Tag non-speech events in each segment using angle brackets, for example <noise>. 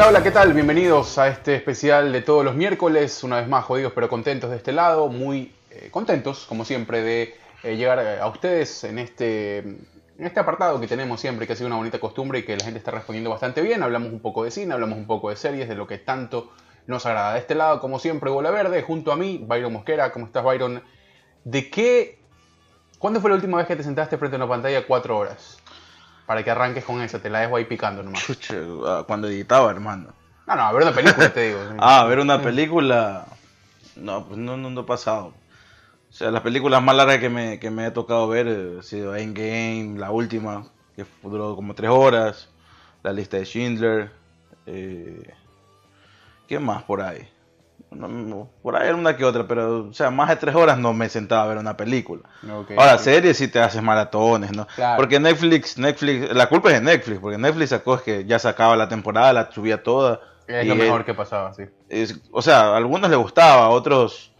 Hola, hola, ¿qué tal? Bienvenidos a este especial de todos los miércoles, una vez más jodidos pero contentos de este lado, muy eh, contentos como siempre de eh, llegar a ustedes en este, en este apartado que tenemos siempre, que ha sido una bonita costumbre y que la gente está respondiendo bastante bien, hablamos un poco de cine, hablamos un poco de series, de lo que tanto nos agrada. De este lado, como siempre, Bola Verde, junto a mí, Byron Mosquera, ¿cómo estás Byron? ¿De qué... ¿Cuándo fue la última vez que te sentaste frente a una pantalla cuatro horas? Para que arranques con eso, te la dejo ahí picando nomás. Chucha, ah, cuando editaba, hermano. No, no, a ver una película te digo. <laughs> Ah, ver una película. No, pues no, no, no ha pasado. O sea, las películas más largas que me, que me he tocado ver eh, ha sido Endgame, la última, que duró como tres horas. La lista de Schindler. Eh, ¿Qué más por ahí? No, por ahí una que otra, pero, o sea, más de tres horas no me sentaba a ver una película. Ahora, series sí te haces maratones, ¿no? Claro. Porque Netflix, Netflix, la culpa es de Netflix, porque Netflix sacó es que ya sacaba la temporada, la subía toda. Es y lo él- mejor que pasaba, sí. es- o sea, a algunos les gustaba, a otros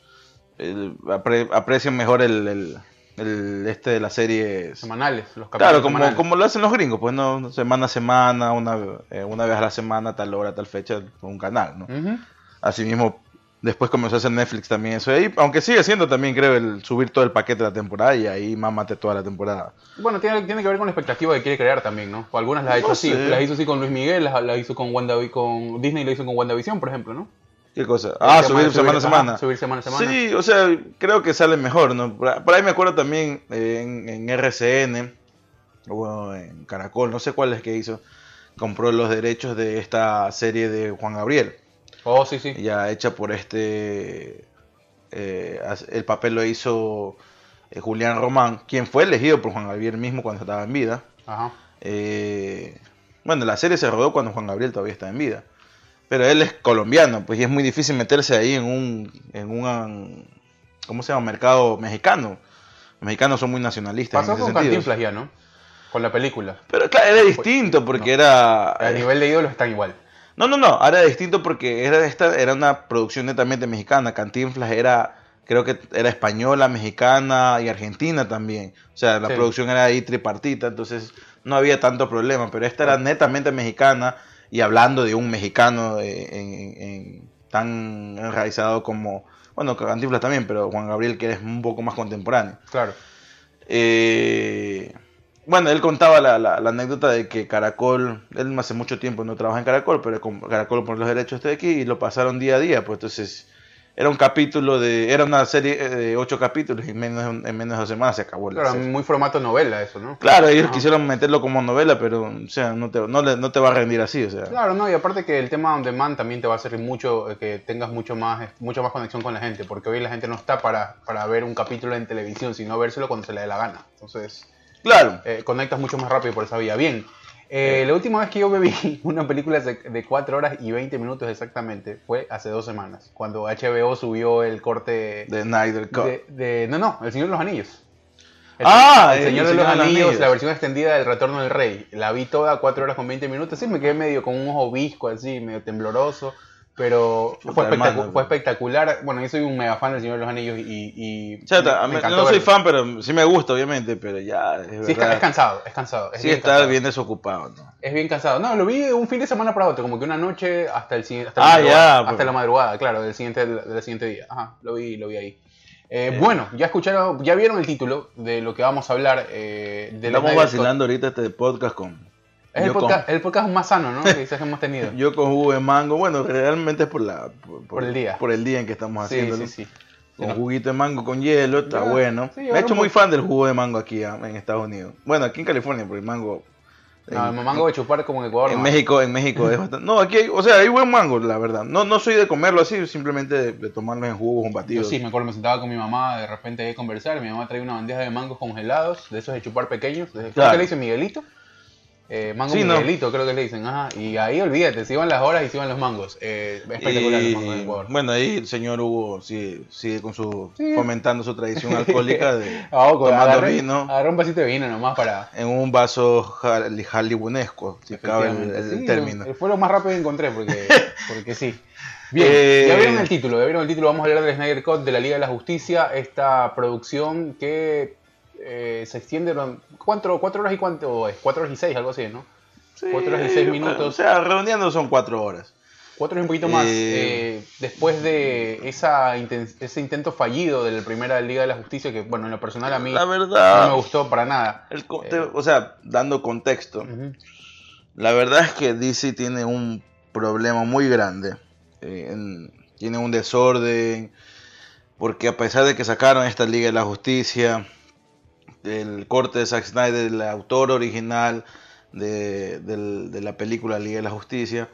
eh, apre- aprecian mejor el, el- el este de las series. Semanales, los capítulos Claro, como, semanales. como lo hacen los gringos, pues no, semana a semana, una, eh, una vez a la semana, tal hora, tal fecha, un canal, ¿no? Ujú. Asimismo, después comenzó a hacer Netflix también eso ahí, aunque sigue siendo también, creo, el subir todo el paquete de la temporada y ahí mámate toda la temporada. Bueno, tiene, tiene que ver con la expectativa que quiere crear también, ¿no? O algunas las ha hecho No así. sé. Las hizo así con Luis Miguel, las, las hizo con Wanda, con Disney lo hizo con WandaVision, por ejemplo, ¿no? ¿Qué cosa? Ah, subir semana a semana. subir semana a semana. Sí, o sea, creo que sale mejor, ¿no? Por ahí, por ahí me acuerdo también eh, en, en RCN, o bueno, en Caracol, no sé cuál es que hizo, compró los derechos de esta serie de Juan Gabriel, Oh, sí, sí. ya hecha por este, eh, el papel lo hizo eh, Julián Román, quien fue elegido por Juan Gabriel mismo cuando estaba en vida. Ajá. Eh, bueno, la serie se rodó cuando Juan Gabriel todavía está en vida. Pero él es colombiano, pues y es muy difícil meterse ahí en un, en un ¿cómo se llama? mercado mexicano. Los mexicanos son muy nacionalistas Pasó en ese con. Cantinflas ya, ¿no? Con la película. Pero claro, era distinto porque no. era... A nivel de ídolos están igual. No, no, no, era distinto porque era, esta, era una producción netamente mexicana. Cantinflas era, creo que era española, mexicana y argentina también. O sea, la Sí. producción era ahí tripartita, entonces no había tanto problema. Pero esta era netamente mexicana y hablando de un mexicano eh, en- en- en- tan enraizado como, bueno, Cantinflas también, pero Juan Gabriel que es un poco más contemporáneo. Claro. Eh, bueno, él contaba la, la- la anécdota de que Caracol, él hace mucho tiempo no trabaja en Caracol, pero Caracol por los derechos de aquí y lo pasaron día a día, pues entonces era un capítulo de, era una serie eh, de ocho capítulos y en menos, en menos de dos semanas se acabó la Claro, serie. muy formato novela eso, ¿no? Claro, ellos Ajá. quisieron meterlo como novela, pero o sea, no te, no, le- no te va a rendir así, o sea. Claro, no, y aparte que el tema on demand también te va a servir mucho, eh, que tengas mucho más, mucho más conexión con la gente, porque hoy la gente no está para, para ver un capítulo en televisión, sino vérselo cuando se le dé la gana. Entonces, Claro. eh, conectas mucho más rápido por esa vía. Bien, eh, la última vez que yo me vi <laughs> una película de, de 4 horas y 20 minutos exactamente fue hace dos semanas, cuando HBO subió el corte De Snyder Cut. de, de- No, no, El Señor de los Anillos. El, Ah, El Señor de Señor los de los Anillos, Anillos. la versión extendida del Retorno del Rey. La vi toda 4 horas con 20 minutos. Sí, me quedé medio con un ojo visco así, medio tembloroso. Pero fue, espectacu- hermano. fue espectacular. Bueno, yo soy un mega fan del Señor de los Anillos y. y Chata, me no soy fan, pero sí me gusta, obviamente, pero ya, es Sí, es, verdad. es cansado, es cansado. Es sí bien está cansado. bien desocupado, ¿no? Es bien cansado. No, lo vi un fin de semana para otro, como que una noche hasta el siguiente. Hasta Ah, la madrugada, ya, Hasta pues. la madrugada, claro, del siguiente, del siguiente día. Ajá, lo vi, lo vi ahí. Eh, Bueno, ya escucharon, ya vieron el título de lo que vamos a hablar. Eh, de Estamos vacilando ahorita este podcast con... Es el yo con- podcast, el podcast más sano, ¿no? <laughs> Que quizás hemos tenido. Yo con jugo de mango, bueno, realmente es por la por, Por el día. Por el día en que estamos sí, haciéndolo. sí, sí. Con juguito de mango con hielo, está Ya, bueno. sí, Me he hecho muy fan del jugo de mango aquí ah, en Estados Unidos. Bueno, aquí en California, porque el mango. No, en, el mango de chupar como en Ecuador. en no. México, en México es bastante. No, aquí hay, o sea, hay buen mango, la verdad. No, no soy de comerlo así, simplemente de, de tomarlo en jugos, un Yo batido. sí, me acuerdo, me sentaba con mi mamá de repente ahí a conversar. Mi mamá traía una bandeja de mangos congelados, de esos de chupar pequeños. De, ¿Cómo Claro. que le dicen Miguelito? Eh, mango Sí, no. Miguelito, creo que le dicen. Ajá. Y ahí olvídate, se iban las horas y se iban los mangos. Eh, espectacular los mangos de Y, Ecuador. bueno, ahí el señor Hugo sigue, sigue con su Sí. fomentando su tradición alcohólica de <laughs> Ah, ojo, tomando agarré, vino agarré un vasito de vino nomás para. en un vaso jal- hollywoonesco, si cabe el, efectivamente, el sí, término. Fue lo más rápido que encontré, porque, <laughs> porque sí. Bien, Eh, ya vieron el título, ya vieron el título. Vamos a hablar del Snyder Cut de la Liga de la Justicia, esta producción que eh, se extiende. durante- ¿Cuánto, ¿Cuatro horas y cuánto es? Cuatro horas y seis, algo así, ¿no? Sí, cuatro horas y seis minutos. O sea, redondeando son cuatro horas. Cuatro y un poquito más. Eh, eh, después de esa ese intento fallido de la primera Liga de la Justicia, que bueno, en lo personal a mí la verdad, no me gustó para nada. El, o sea, dando contexto, la verdad es que DC tiene un problema muy grande. tiene un desorden. Porque a pesar de que sacaron esta Liga de la Justicia, el corte de Zack Snyder, el autor original de, la película Liga de la Justicia,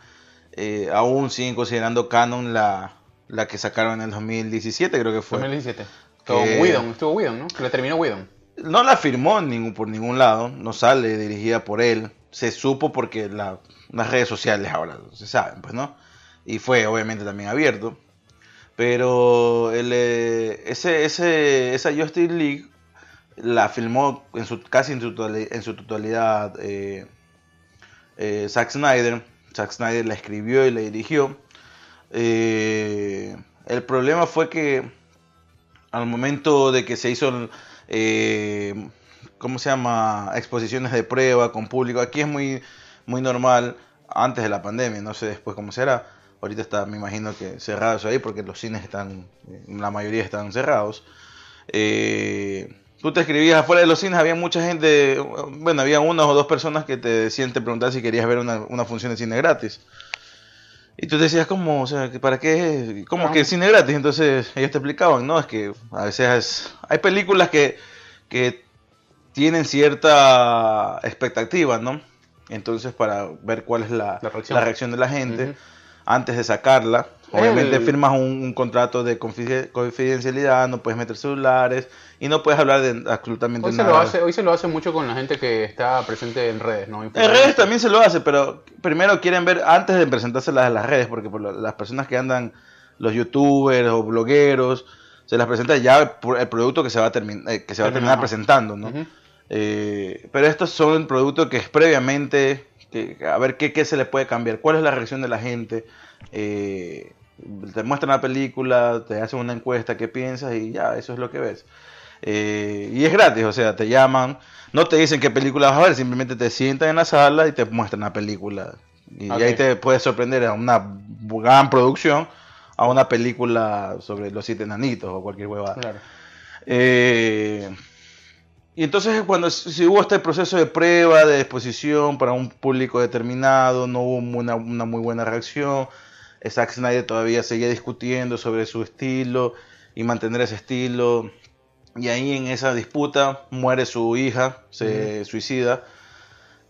eh, aún siguen considerando canon la, la que sacaron en el 2017, creo que fue. 2017. Estuvo Whedon, estuvo Whedon, ¿no? Que la terminó Whedon. No la firmó ningún, por ningún lado, no sale dirigida por él. Se supo porque las redes sociales ahora se saben, pues, ¿no? Y fue obviamente también abierto. Pero el, eh, ese, ese, esa Justice League la filmó en su, casi en su, totalidad eh, eh, Zack Snyder. Zack Snyder la escribió y la dirigió. Eh, el problema fue que al momento de que se hizo, ¿cómo se llama? Exposiciones de prueba con público. Aquí es muy, muy normal antes de la pandemia, no sé después cómo será. Ahorita está, me imagino que cerrados ahí porque los cines están, la mayoría están cerrados. Eh, tú te escribías afuera de los cines, había mucha gente, bueno, había una o dos personas que te decían, te preguntaban si querías ver una, función de cine gratis. Y tú decías, ¿cómo? O sea, ¿para qué? ¿Cómo que cine gratis? Entonces ellos te explicaban, ¿no? Es que a veces hay películas que, que tienen cierta expectativa, ¿no? Entonces para ver cuál es la, reacción. de la gente antes de sacarla. Obviamente firmas un, contrato de confidencialidad, no puedes meter celulares y no puedes hablar de absolutamente hoy nada. Se lo hace, hoy se lo hace mucho con la gente que está presente en redes, ¿no? En redes también se lo hace, pero primero quieren ver antes de presentárselas en las redes, porque por las personas que andan, los youtubers o blogueros, se las presenta ya el producto que se va a, eh, que se va a terminar presentando, ¿no? Eh, pero estos son productos que es previamente a ver qué, qué, se le puede cambiar, cuál es la reacción de la gente. Eh, te muestran la película, te hacen una encuesta, qué piensas y ya, eso es lo que ves. Eh, y es gratis, o sea, te llaman, no te dicen qué película vas a ver, simplemente te sientan en la sala y te muestran la película. Y, ahí te puedes sorprender a una gran producción, a una película sobre los siete nanitos o cualquier huevada. Claro. Eh, y entonces cuando si hubo este proceso de prueba, de exposición para un público determinado, no hubo una, muy buena reacción, Zack Snyder todavía seguía discutiendo sobre su estilo y mantener ese estilo. Y ahí en esa disputa muere su hija, se suicida,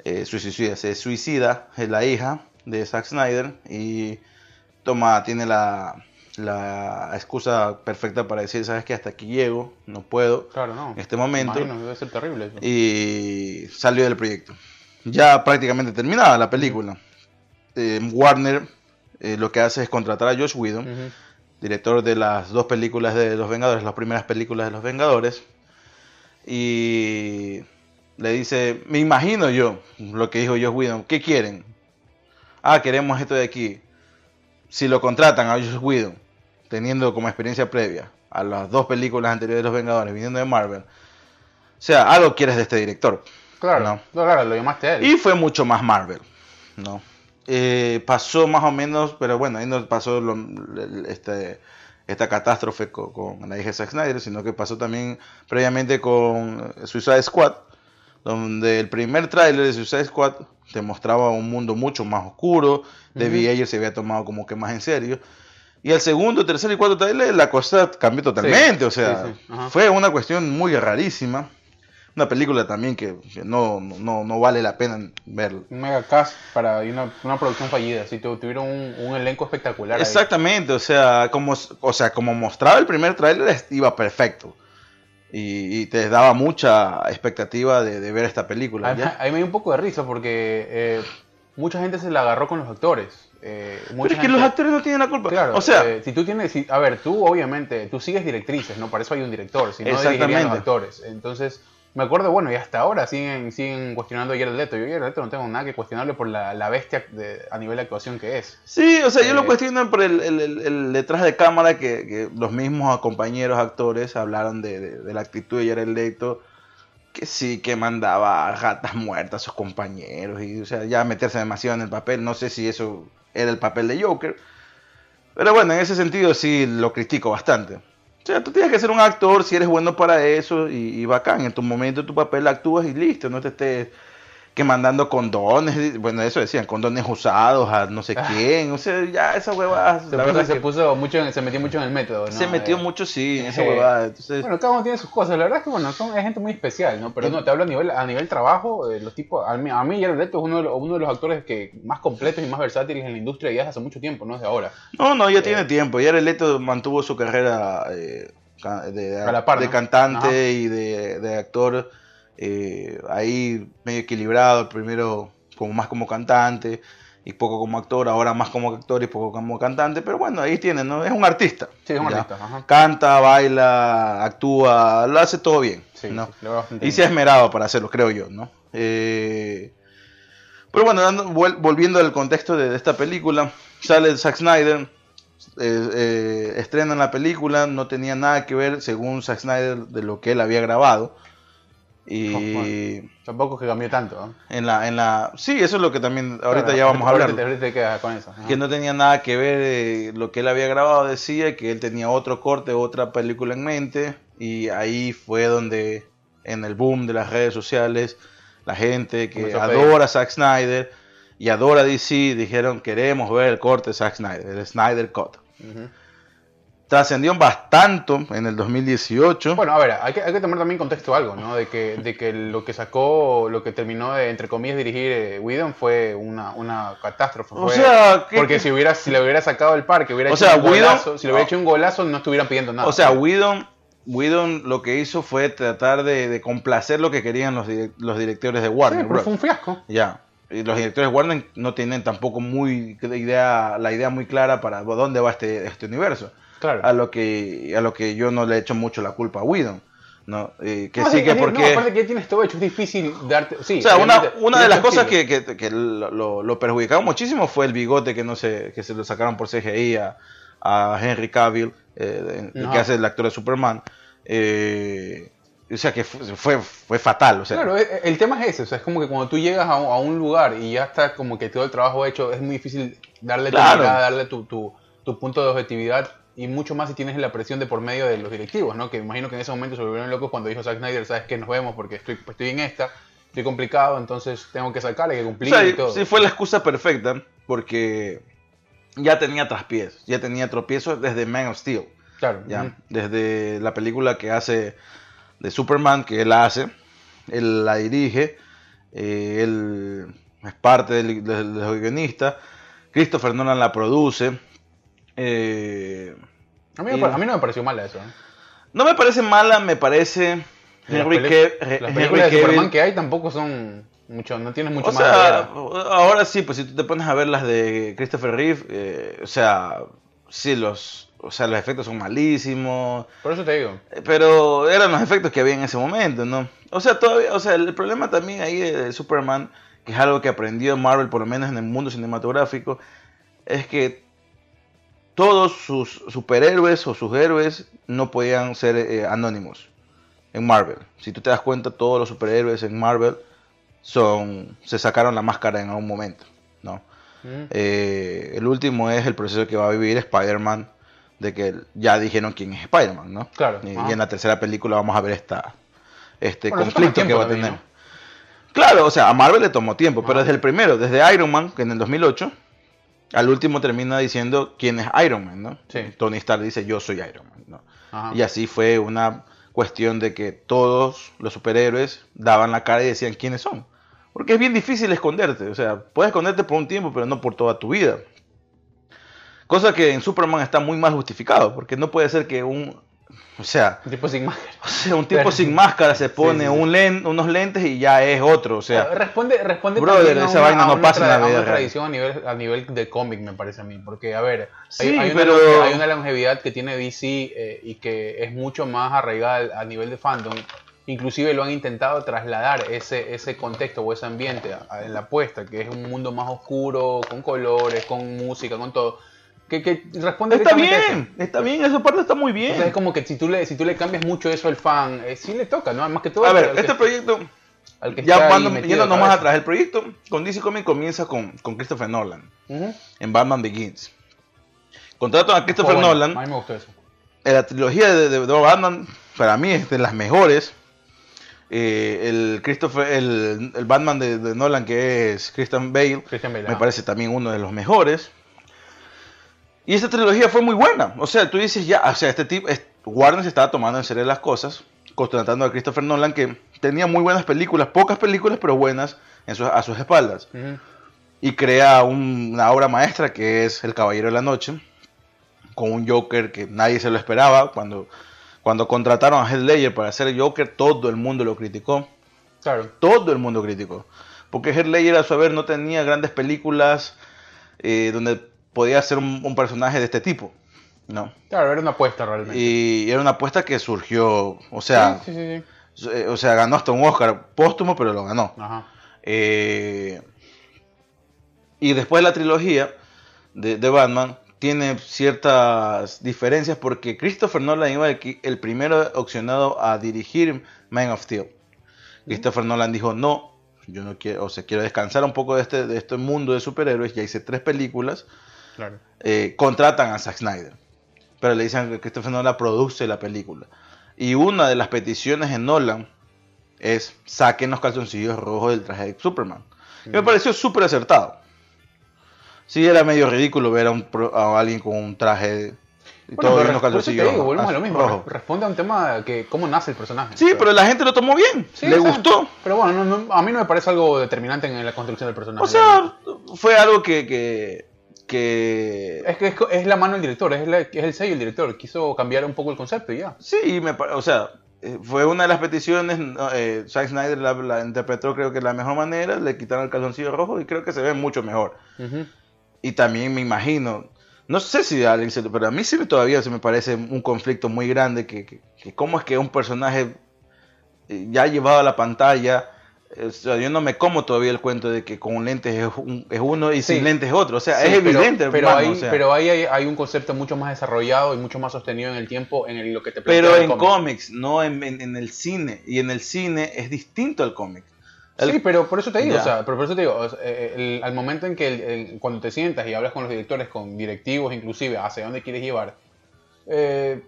eh, suicida, se suicida es la hija de Zack Snyder y toma, tiene la, la excusa perfecta para decir, sabes que hasta aquí llego, no puedo en este momento. debe ser terrible Y salió del proyecto. Ya prácticamente terminada la película. Eh, Warner eh, lo que hace es contratar a Josh Whedon, director de las dos películas de Los Vengadores, las primeras películas de Los Vengadores. Y le dice, me imagino yo lo que dijo Josh Whedon, ¿qué quieren? Ah, queremos esto de aquí. Si lo contratan a Josh Whedon teniendo como experiencia previa a las dos películas anteriores de Los Vengadores, viniendo de Marvel, o sea, algo quieres de este director. Claro, ¿no? claro, lo llamaste a él. Y fue mucho más Marvel, ¿no? Eh, pasó más o menos, pero bueno, ahí no pasó este, esta catástrofe con, la hija de Zack Snyder, sino que pasó también previamente con Suicide Squad, donde el primer tráiler de Suicide Squad te mostraba un mundo mucho más oscuro, David Ayer se había tomado como que más en serio, y el segundo, tercer y cuarto trailer la cosa cambió totalmente. o sea, fue una cuestión muy rarísima. Una película también que, no, no, vale la pena verla. Un mega cast para una, una producción fallida. Si tuvieron un, elenco espectacular. Exactamente, o sea, como, o sea, como mostraba el primer tráiler, iba perfecto. Y, te daba mucha expectativa de, ver esta película. A, mí me dio un poco de risa porque eh, mucha gente se la agarró con los actores. Eh, Pero es que los actores no tienen la culpa. Claro, o sea, eh, si tú tienes, a ver, tú obviamente, tú sigues directrices, ¿no? Para eso hay un director, si no dirigirían los actores. Entonces, me acuerdo, bueno, y hasta ahora siguen, siguen cuestionando a Jared Leto. Yo a Jared Leto no tengo nada que cuestionarle por la, bestia a nivel de actuación que es. Sí, o sea, yo lo eh, cuestiono por el, detrás de cámara que, los mismos compañeros actores hablaron de, la actitud de Jared Leto que sí, que mandaba ratas muertas a sus compañeros y, o sea, ya meterse demasiado en el papel. No sé si eso era el papel de Joker. Pero bueno, en ese sentido sí lo critico bastante. O sea, tú tienes que ser un actor si eres bueno para eso y, y bacán. En tu momento, tu papel actúas y listo. No te estés que mandando condones, bueno, eso decían, condones usados a no sé Ah. quién, o sea, ya esa huevada, Se, la puso, verdad se que puso mucho, se metió mucho en el método, ¿no? se metió Eh, mucho, sí, en esa eh, huevada, entonces, Bueno, cada uno tiene sus cosas. La verdad es que, bueno, son, es gente muy especial, ¿no? Pero no, te hablo a nivel, a nivel trabajo. eh, los tipos, a mí, a mí Jared Leto es uno de, los, uno de los actores que más completos y más versátiles en la industria ya hace mucho tiempo, no es de ahora. no, no, ya tiene tiempo, ya Leto mantuvo su carrera eh, ca- de, A la par, de ¿no? cantante Ajá. y de, de actor, eh, ahí medio equilibrado, primero como más como cantante y poco como actor, ahora más como actor y poco como cantante, pero bueno, ahí tiene, ¿no? Es un artista. Sí, es un ya. artista. Ajá. Canta, baila, actúa, lo hace todo bien. Sí, ¿no? sí, Y se ha esmerado para hacerlo, creo yo, ¿no? Eh, pero bueno, dando- volviendo al contexto de, de esta película, sale Zack Snyder, eh, eh, estrenan la película, no tenía nada que ver, según Zack Snyder, de lo que él había grabado. Y Oh, bueno. Tampoco es que cambió tanto, en la, en la... Sí, eso es lo que también ahorita Claro, ya vamos a hablar. Ahorita, con eso. ajá. Que no tenía nada que ver eh, lo que él había grabado, decía que él tenía otro corte, otra película en mente, y ahí fue donde en el boom de las redes sociales, la gente que Comenzó adora a Zack Snyder y adora DC dijeron queremos ver el corte de Zack Snyder, el Snyder Cut. Ujú. Trascendió bastante en el 2018. Bueno, a ver, hay que, hay que tomar también en contexto algo, ¿no? De que, de que lo que sacó, lo que terminó de, entre comillas, dirigir eh, Whedon fue una, una catástrofe. O fue- sea, ¿qué- porque si hubiera, si le hubiera sacado el parque, hubiera O hecho sea, un Whedon- golazo, si le hubiera no. hecho un golazo, no estuvieran pidiendo nada. o sea, Whedon, Whedon lo que hizo fue tratar de, de complacer lo que querían los, los directores de sí, Warner pero Bros. fue un fiasco. Ya. Y los directores de Warner no tienen tampoco muy idea, la idea muy clara para dónde va este, este universo. Claro. A lo que a lo que yo no le echo mucho la culpa a Whedon. ¿no? Eh, que No, sí que porque... No, aparte que ya tienes todo hecho, es difícil darte... Sí, o sea, una, una de las tu cosas que, que, que lo, lo- perjudicaron muchísimo fue el bigote que no se, que se lo sacaron por CGI a, a Henry Cavill, eh, Ajá. que hace el actor de Superman. Eh, o sea que fue, fue, fatal. O sea, Claro, e- el tema es ese, o sea, es como que cuando tú llegas a un, a un lugar y ya está como que todo el trabajo hecho, es muy difícil darle tu Claro. mirada, darle tu, tu, tu punto de objetividad y mucho más si tienes la presión de por medio de los directivos, ¿no? Que imagino que en ese momento se volvieron locos cuando dijo Zack Snyder, sabes que nos vemos porque estoy, estoy en esta, estoy complicado, entonces tengo que sacar, hay que O cumplir sea, y todo. sí fue la excusa perfecta porque ya tenía traspiés, ya tenía tropiezos desde Man of Steel, Claro, ya, desde la película que hace de Superman, que él hace, él la dirige, eh, él es parte de los guionistas, Christopher Nolan la produce. Eh, a, mí me y- par- a mí no me pareció mal eso. ¿eh? no me parece mala, me parece las Henry, peli- Cav- las Henry películas de Superman que hay tampoco son mucho, no tienes mucho O más sea, ahora sí, pues si tú te pones a ver las de Christopher Reeve, eh, o sea, sí, los, o sea, los efectos son malísimos, Por eso te digo. eh, pero eran los efectos que había en ese momento, ¿no? O sea, todavía, o sea, el problema también ahí de Superman, que es algo que aprendió Marvel, por lo menos en el mundo cinematográfico, es que todos sus superhéroes o sus héroes no podían ser eh, anónimos en Marvel. Si tú te das cuenta, todos los superhéroes en Marvel son se sacaron la máscara en algún momento, ¿no? Mm. Eh, el último es el proceso que va a vivir Spider-Man, de que ya dijeron quién es Spider-Man, ¿no? Claro, Y, en la tercera película vamos a ver esta, este Bueno, conflicto que va a tener. ¿no? Claro, o sea, a Marvel le tomó tiempo, pero desde el primero, desde Iron Man, que en el 2008, al último termina diciendo quién es Iron Man, ¿no? Sí. Tony Stark dice yo soy Iron Man, ¿no? Ajá. Y así fue una cuestión de que todos los superhéroes daban la cara y decían quiénes son. Porque es bien difícil esconderte. O sea, puedes esconderte por un tiempo, pero no por toda tu vida. Cosa que en Superman está muy mal justificado, porque no puede ser que un... O sea, Un tipo sin máscara. o sea, un tipo Pero- sin máscara se pone sí, sí. Un len- unos lentes y ya es otro. O sea, responde, responde brother, esa una- vaina no una pasa en la vida una real. tradición a nivel, a nivel de cómic, me parece a mí. Porque, a ver, hay, Sí, hay una, pero- hay una longevidad que tiene DC eh, y que es mucho más arraigada a nivel de fandom. Inclusive lo han intentado trasladar ese, ese contexto o ese ambiente a- a- en la apuesta, que es un mundo más oscuro, con colores, con música, con todo. Que, que responde Está bien, está bien, esa parte está muy bien. O sea, es como que si tú le, si tú le cambias mucho eso al fan, eh, sí le toca, ¿no? Más que todo. A ver, que- este proyecto, al que ya cuando, yendo nomás atrás, el proyecto con DC Comics comienza con, con Christopher Nolan, Ujú. en Batman Begins. Contratan a Christopher Oh, bueno, Nolan, A mí me gustó eso. en la trilogía de, de- de Batman, para mí es de las mejores. Eh, el Christopher, el, el Batman de, de Nolan que es Christian Bale, Christian Bale. me ah. parece también uno de los mejores. Y esta trilogía fue muy buena. O sea, tú dices ya, o sea, este tipo, es- Warner se estaba tomando en serio las cosas, contratando a Christopher Nolan que tenía muy buenas películas, pocas películas, pero buenas en su- a sus espaldas. Y crea un- una obra maestra que es El Caballero de la Noche, con un Joker que nadie se lo esperaba. Cuando, cuando contrataron a Heath Ledger para hacer Joker, todo el mundo lo criticó. Claro. Todo el mundo criticó. Porque Heath Ledger a su haber no tenía grandes películas eh, donde podía ser un, un personaje de este tipo. No. Claro, era una apuesta realmente. Y era una apuesta que surgió, o sea, sí, sí, sí. eh, o sea, ganó hasta un Oscar póstumo, pero lo ganó. Ajá. Eh, y después la trilogía de, de Batman tiene ciertas diferencias porque Christopher Nolan iba el primero opcionado a dirigir Man of Steel. Christopher Nolan dijo, no, yo no quiero, o sea, quiero descansar un poco de este, de este mundo de superhéroes, ya hice tres películas, Claro. eh, contratan a Zack Snyder. Pero le dicen que Christopher Nolan produce la película. Y una de las peticiones en Nolan es saquen los calzoncillos rojos del traje de Superman. Me pareció súper acertado. Sí, era medio ridículo ver a, un pro- a alguien con un traje y Bueno, todo te calzoncillos digo, volvemos a lo rojos. mismo. Responde a un tema que cómo nace el personaje. Sí, pero la gente lo tomó bien. Sí, le gustó. Pero bueno, no- no- a mí no me parece algo determinante en la construcción del personaje. O sea, fue algo que... que, que- es que es, es la mano del director, es, la- es el sello del director. Quiso cambiar un poco el concepto y ya. Sí, me, o sea, eh, fue una de las peticiones. eh, Zack Snyder la, la interpretó, creo que de la mejor manera. Le quitaron el calzoncillo rojo y creo que se ve mucho mejor. Y también me imagino, no sé si a alguien se lo- pero a mí sí todavía se me parece un conflicto muy grande. Que, que, que cómo es que un personaje eh, ya llevado a la pantalla. Eh, o sea, yo no me como todavía el cuento de que con lentes es, un- es uno y Sí. sin lentes es otro. O sea, Sí, es pero- evidente, Pero, hermano, ahí, o sea. pero ahí hay, hay un concepto mucho más desarrollado y mucho más sostenido en el tiempo en el- lo que te Pero plantea el en cómic. cómics, no en, en- en el cine. Y en el cine es distinto al cómic. El- Sí, pero por eso te digo, o sea, pero por eso te digo, o sea, eh, el- al momento en que el- cuando te sientas y hablas con los directores, con directivos inclusive, hacia dónde quieres llevar, eh,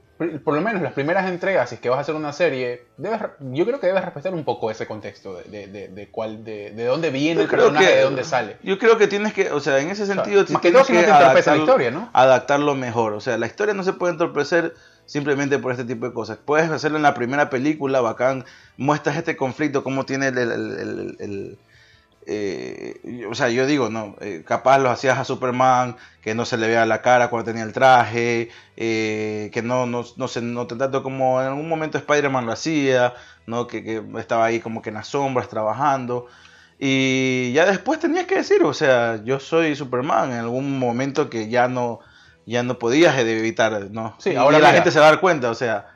por lo menos las primeras entregas, si es que vas a hacer una serie, debes, yo creo que debes respetar un poco ese contexto de, de, de, de cuál, de, de dónde viene el personaje, que- de dónde sale. Yo creo que tienes que, o sea, en ese sentido, sí más que tienes todo si no te entorpece la adaptarlo- historia, ¿no? Adaptarlo mejor. O sea, la historia no se puede entorpecer simplemente por este tipo de cosas. Puedes hacerlo en la primera película, bacán, muestras este conflicto, cómo tiene el... el- el- el- el- eh, o sea, yo digo, no, eh, capaz lo hacías a Superman, que no se le vea la cara cuando tenía el traje, eh, que no, no, no se no tanto como en algún momento Spider-Man lo hacía, ¿no? Que, que estaba ahí como que en las sombras trabajando. Y ya después tenías que decir, o sea, yo soy Superman en algún momento que ya no, ya no podías evitar, ¿no? Sí, ahora la gente se va a dar cuenta, o sea,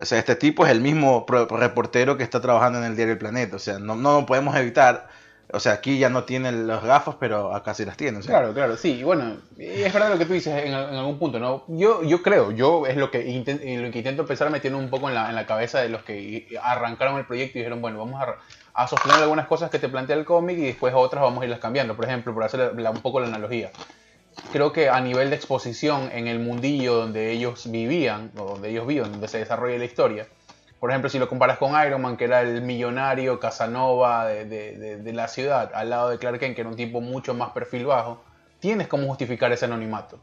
o sea, este tipo es el mismo reportero que está trabajando en el diario El Planeta, o sea, no, no podemos evitar, o sea, aquí ya no tiene las gafas, pero acá sí las tiene, o sea. Claro, claro, sí. Y bueno, es verdad lo que tú dices en, en algún punto, ¿no? Yo, yo creo, yo es lo que, inten- en lo que intento a meter un poco en la, en la cabeza de los que arrancaron el proyecto y dijeron, bueno, vamos a, a sostener algunas cosas que te plantea el cómic y después otras vamos a irlas cambiando. Por ejemplo, por hacer la- un poco la analogía. Creo que a nivel de exposición en el mundillo donde ellos vivían, o donde ellos viven, donde se desarrolla la historia, por ejemplo, si lo comparas con Iron Man, que era el millonario Casanova de, de- de- de la ciudad, al lado de Clark Kent, que era un tipo mucho más perfil bajo, tienes cómo justificar ese anonimato.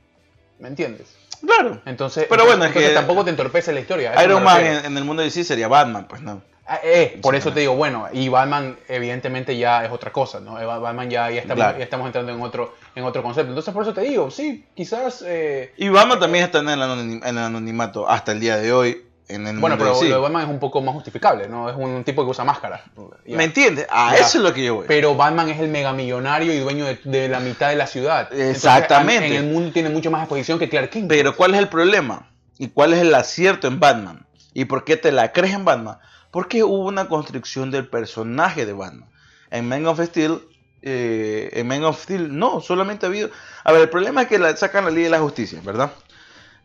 ¿Me entiendes? Claro. Entonces, Pero entonces- bueno, es entonces que- tampoco te entorpece la historia. Iron Man en, en el mundo de DC sería Batman, pues no. Ah, eh, por eso te digo, bueno, y Batman evidentemente ya es otra cosa, ¿no? Eh, Batman ya, ya, estamos, Claro. ya estamos entrando en otro, en otro concepto. Entonces por eso te digo, sí, quizás... eh, Y Batman también está en el, en el anonimato hasta el día de hoy. En el bueno, pero lo de Batman es un poco más justificable, ¿no? Es un tipo que usa máscara. Ya. ¿Me entiendes? A Ya. eso es lo que yo voy. Pero Batman es el megamillonario y dueño de, de la mitad de la ciudad. Entonces, Exactamente. en el mundo tiene mucho más exposición que Clark Kent. Pero ¿cuál es el problema? ¿Y cuál es el acierto en Batman? ¿Y por qué te la crees en Batman? Porque hubo una construcción del personaje de Batman. En Man of Steel eh, en Man of Steel. No, solamente ha habido. A ver, el problema es que la, sacan la Liga de la Justicia, ¿verdad?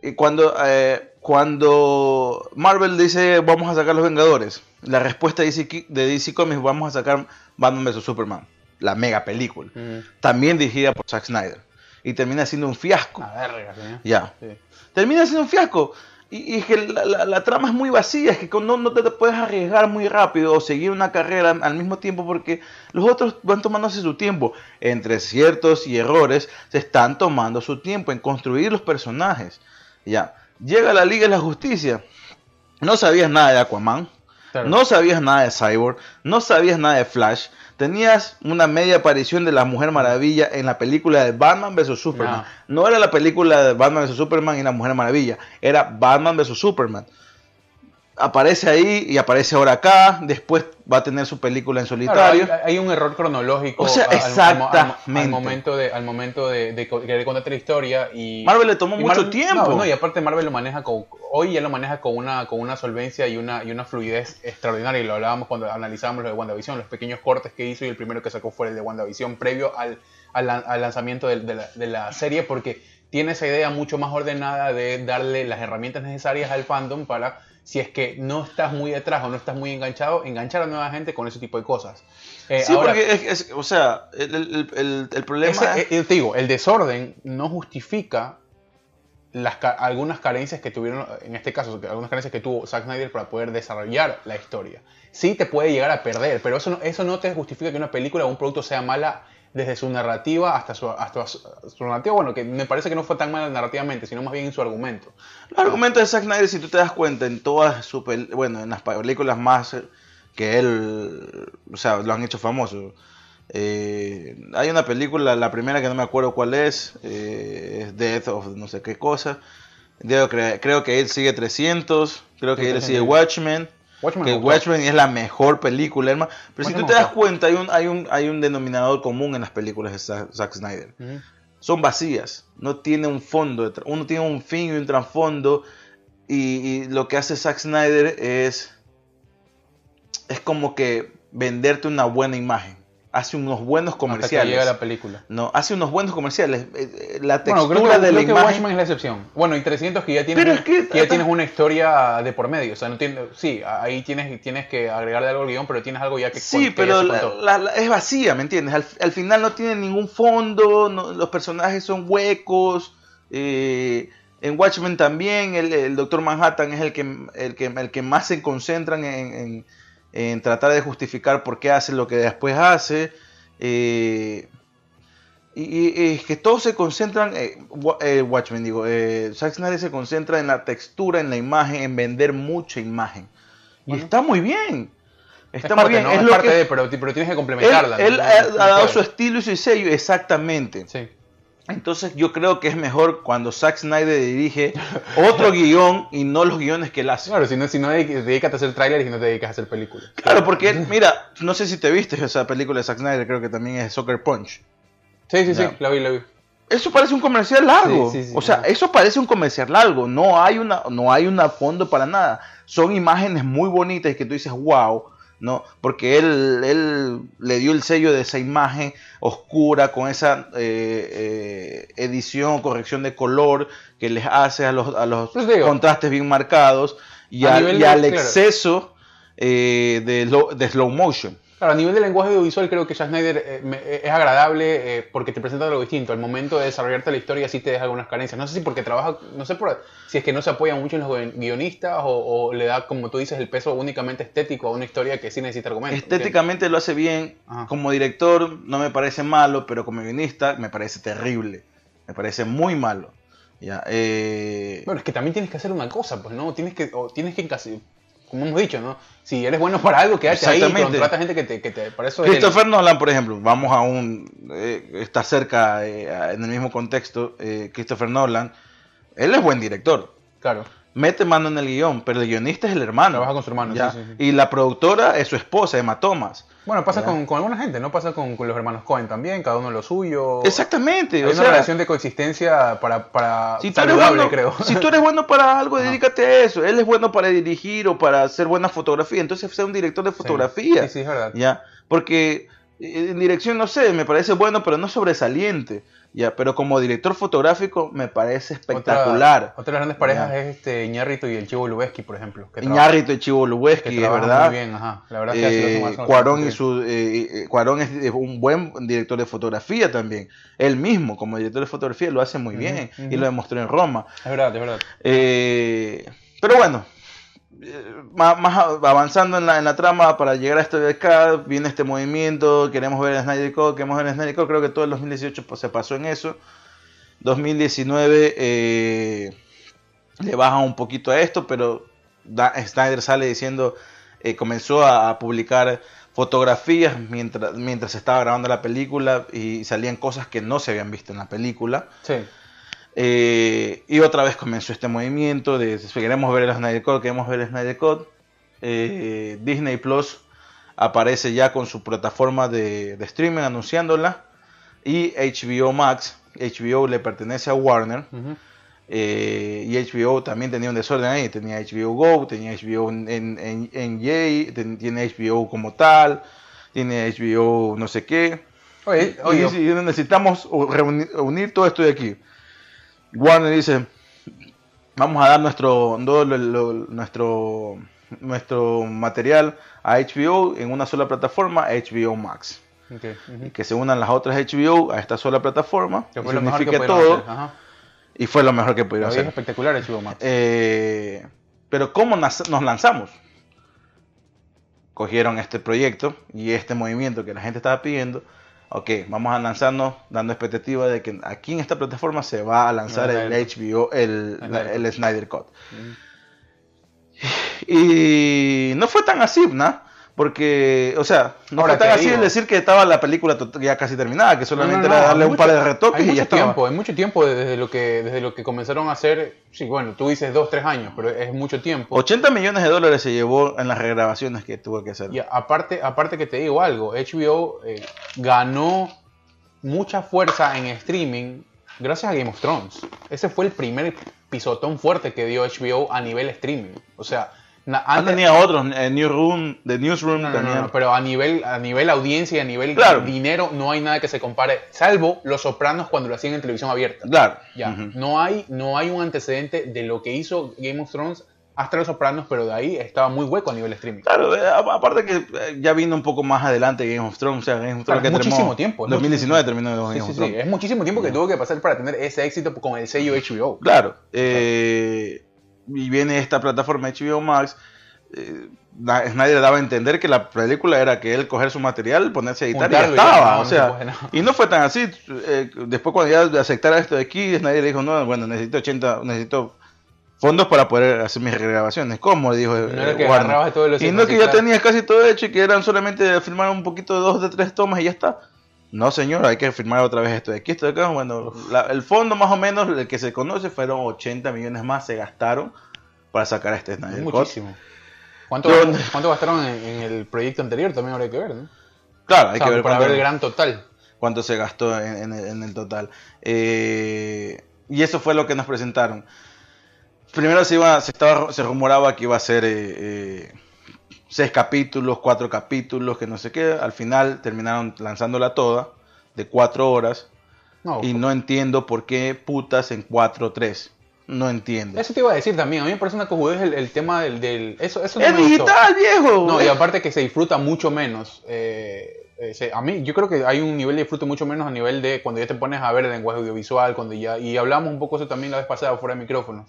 Y cuando, eh, cuando Marvel dice vamos a sacar los Vengadores, la respuesta de DC, de DC Comics vamos a sacar Batman vs Superman, la mega película, también dirigida por Zack Snyder. Y termina siendo un fiasco. A verga, ¿sí? Ya. Sí. Termina siendo un fiasco. Y, y es que la, la- la trama es muy vacía, es que no, no te puedes arriesgar muy rápido o seguir una carrera al mismo tiempo porque los otros van tomándose su tiempo. Entre ciertos y errores se están tomando su tiempo en construir los personajes. Ya. Llega la Liga de la Justicia. No sabías nada de Aquaman. Claro. No sabías nada de Cyborg, no sabías nada de Flash, tenías una media aparición de la Mujer Maravilla en la película de Batman vs. Superman. No. era la película de Batman vs. Superman y la Mujer Maravilla, era Batman vs. Superman. Aparece ahí y aparece ahora acá, después va a tener su película en Claro, solitario. hay, hay un error cronológico O sea, al- exactamente. al, momento de, al momento de, de co- querer contarte la historia y Marvel le tomó mucho Marvel- tiempo. no, no, y aparte Marvel lo maneja con hoy ya lo maneja con una con una solvencia y una y una fluidez extraordinaria y lo hablábamos cuando analizábamos lo de WandaVision los pequeños cortes que hizo y el primero que sacó fue el de WandaVision previo al, al, lan- al lanzamiento del- de, la, de la serie porque tiene esa idea mucho más ordenada de darle las herramientas necesarias al fandom para si es que no estás muy detrás o no estás muy enganchado enganchar a nueva gente con ese tipo de cosas Eh, sí, ahora, porque es, es- o sea, el, el- el- el problema ese, eh, te digo, el desorden no justifica las, algunas carencias que tuvieron, en este caso, algunas carencias que tuvo Zack Snyder para poder desarrollar la historia. Sí te puede llegar a perder, pero eso no, eso no te justifica que una película o un producto sea mala desde su narrativa hasta su, hasta su, su narrativa. Bueno, que me parece que no fue tan mala narrativamente, sino más bien en su argumento. Los argumentos de Zack Snyder, si tú te das cuenta, en todas sus bueno, en las películas más eh, que él, o sea, lo han hecho famoso. Eh, hay una película, la primera que no me acuerdo cuál es, eh, es Death of no sé qué cosa. Creo, que- creo que él sigue 300, creo que él 300. sigue Watchmen. Watchmen que. Watchmen es la mejor película, hermano. Pero si tú te das cuenta, hay un, hay, un, hay un denominador común en las películas de Zack Snyder son vacías, no tiene un fondo, uno tiene un fin y un trasfondo y, y lo que hace Zack Snyder es es como que venderte una buena imagen, hace unos buenos Hasta que comerciales, llega la película. no, hace unos buenos comerciales, eh, eh, la Bueno, textura creo que, de la creo que imagen, Watchmen es la excepción. Bueno, y 300 que ya tienes, Pero es que- que ya tienes una historia de por medio. O sea, no tiene, sí, ahí tienes, tienes que agregarle algo al guion, pero tienes algo ya que Sí, que pero ya se la- contó. la- la- es vacía, ¿me entiendes? Al, al final no tiene ningún fondo, no- los personajes son huecos. eh, en Watchmen también el, el Doctor Manhattan es el que, el que, el que más se concentran en, en- en tratar de justificar por qué hace lo que después hace. eh, y, es que todos se concentran, eh, eh, Watchmen digo, eh, Zack Snyder se concentra en la textura, en la imagen, en vender mucha imagen. Y está muy bien. Es Está parte, muy bien. ¿no? es Es lo parte que- de, pero, pero tienes que él, complementarla. ¿no? él ha, ha dado su estilo y su sello, exactamente. Sí. Entonces yo creo que es mejor cuando Zack Snyder dirige otro guion y no los guiones que él hace. Claro, si no, si no dedic- dedícate a hacer trailers y no te dedicas a hacer películas. Claro, porque <laughs> mira, no sé si te viste esa película de Zack Snyder, creo que también es Soccer Punch. Sí, sí, sí, la vi, la vi. Eso parece un comercial largo. Sí, sí, sí, o sea, eso parece un comercial largo. No hay una, no hay una fondo para nada. Son imágenes muy bonitas y que tú dices, wow, ¿no? Porque él, él le dio el sello de esa imagen oscura con esa eh, eh, edición o corrección de color que les hace a los, a los Pues digo, contrastes bien marcados y, a al, nivel y de- al claro. exceso eh, de, lo- de slow motion. Claro, a nivel de lenguaje audiovisual creo que Zack Snyder eh, me- eh, es agradable eh, porque te presenta algo distinto. Al momento de desarrollarte la historia sí te deja algunas carencias. No sé si porque trabaja, no sé por, si es que no se apoya mucho en los guion- guionistas o, o le da, como tú dices, el peso únicamente estético a una historia que sí necesita argumentos. Estéticamente lo hace bien. Ajá. Como director no me parece malo, pero como guionista me parece terrible. Me parece muy malo. Ya, eh, Bueno, es que también tienes que hacer una cosa, pues, ¿no? Tienes que, o tienes que casi, como hemos dicho, ¿no? Si eres bueno para algo, quédate ahí y contrata gente que te, que te, para eso es Christopher Nolan, por ejemplo, vamos a un. eh, está cerca, eh, en el mismo contexto. eh, Christopher Nolan, él es buen director. claro. Mete mano en el guion, pero el guionista es el hermano. Trabaja con su hermano, ya. sí, sí, sí. Y la productora es su esposa, Emma Thomas. Bueno, pasa con, con alguna gente, ¿no? Pasa con, con los hermanos Cohen también, cada uno lo suyo. Exactamente. Hay o una sea, relación de coexistencia para, para Si saludable, bueno, creo. si tú eres bueno para algo, Ajá. dedícate a eso. Él es bueno para dirigir o para hacer buena fotografía. Entonces, sea un director de fotografía. Sí, sí, es verdad. ¿ya? Porque En dirección, no sé, me parece bueno, pero no sobresaliente. Ya, pero como director fotográfico me parece espectacular. Otra, otra de las grandes parejas es este Iñárritu y el Chivo Lubeski, por ejemplo. Iñárritu y Chivo Lubeski, es verdad. Muy bien, ajá. La verdad eh, que Cuarón, y su, eh, eh, Cuarón es un buen director de fotografía también. Él mismo, como director de fotografía, lo hace muy bien y lo demostró en Roma. Es verdad, es verdad. Eh, pero bueno, más, avanzando en la, en la, trama para llegar a este de acá, viene este movimiento, queremos ver el Snyder Code, queremos ver el Snyder Code, creo que todo el 2018 pues, se pasó en eso. 2019 eh, le baja un poquito a esto, pero Snyder sale diciendo, eh, comenzó a, publicar fotografías mientras, mientras estaba grabando la película y salían cosas que no se habían visto en la película. Sí. Eh, y otra vez comenzó este movimiento de queremos ver el Snyder Code, queremos ver el Snyder Code. Eh, Disney Plus aparece ya con su plataforma de, streaming anunciándola. Y HBO Max, HBO le pertenece a Warner. Eh, y HBO también tenía un desorden ahí. Tenía HBO Go, tenía HBO en, en, en tiene HBO como tal, tiene HBO no sé qué. Oye, y, necesitamos unir todo esto de aquí. Warner dice, vamos a dar nuestro, nuestro, nuestro material a HBO en una sola plataforma, HBO Max. y que se unan las otras HBO a esta sola plataforma. Que fue lo mejor que todo. Y fue lo mejor que pudieron hacer. Es espectacular HBO Max. Eh, pero ¿cómo nos lanzamos? Cogieron este proyecto y este movimiento que la gente estaba pidiendo ok, vamos a lanzarnos dando expectativa de que aquí en esta plataforma se va a lanzar el, HBO, el, el, Snyder Cut. Y no fue tan así, ¿no? Porque, o sea, no fue tan así decir que estaba la película ya casi terminada, que solamente era darle un par de retoques y ya tiempo, Hay mucho tiempo desde lo, que, desde lo que comenzaron a hacer, sí, bueno, tú dices dos, tres años, pero es mucho tiempo. 80 millones de dólares se llevó en las regrabaciones que tuvo que hacer. Y aparte, aparte que te digo algo, HBO eh, ganó mucha fuerza en streaming gracias a Game of Thrones. Ese fue el primer pisotón fuerte que dio HBO a nivel streaming. O sea, no, tenía otros, eh, Newsroom, de Newsroom no, pero a nivel, a nivel audiencia y a nivel dinero no hay nada que se compare, salvo Los Sopranos cuando lo hacían en televisión abierta. Claro. Ya, no, hay, no hay un antecedente de lo que hizo Game of Thrones hasta Los Sopranos, pero de ahí estaba muy hueco a nivel streaming. Claro, eh, aparte que eh, ya vino un poco más adelante Game of Thrones, o sea, Game of Thrones que muchísimo tiempo. 2019 terminó Game of Thrones. Sí, es muchísimo tiempo que tuvo que pasar para tener ese éxito con el sello HBO. Claro. Eh, y viene esta plataforma HBO Max. Eh, Snyder daba a entender que la película era que él coger su material, ponerse a editar y ya estaba. o sea, y no fue tan así. Eh, después cuando ya aceptara esto de aquí, Snyder dijo, no, bueno, necesito 80, necesito fondos para poder hacer mis regrabaciones. ¿Cómo? Dijo no que todo Y no que ya tenías casi todo hecho y que eran solamente filmar un poquito de dos de tres tomas y ya está. No, señor, hay que firmar otra vez esto de aquí, esto de acá. Bueno, el fondo más o menos, el que se conoce, fueron 80 millones más, se gastaron para sacar este Snyder Muchísimo. ¿Cuánto, gastaron en, el proyecto anterior? También habrá que ver, ¿no? Claro, hay que ver para ver el gran total. Cuánto se gastó en, el total. Eh, y eso fue lo que nos presentaron. Primero se, iba, se, estaba, se rumoraba que iba a ser eh, eh, seis capítulos, cuatro capítulos, que no sé qué. Al final terminaron lanzándola toda, de cuatro horas. y no entiendo por qué putas en cuatro o tres. No entiendo. Eso te iba a decir también. A mí me parece una cojudez el, el tema del. del eso, eso es digital, viejo. No, y aparte que se disfruta mucho menos. Eh, eh, a mí, yo creo que hay un nivel de disfrute mucho menos a nivel de cuando ya te pones a ver el lenguaje audiovisual. cuando ya Y hablamos un poco eso también la vez pasada fuera de micrófono.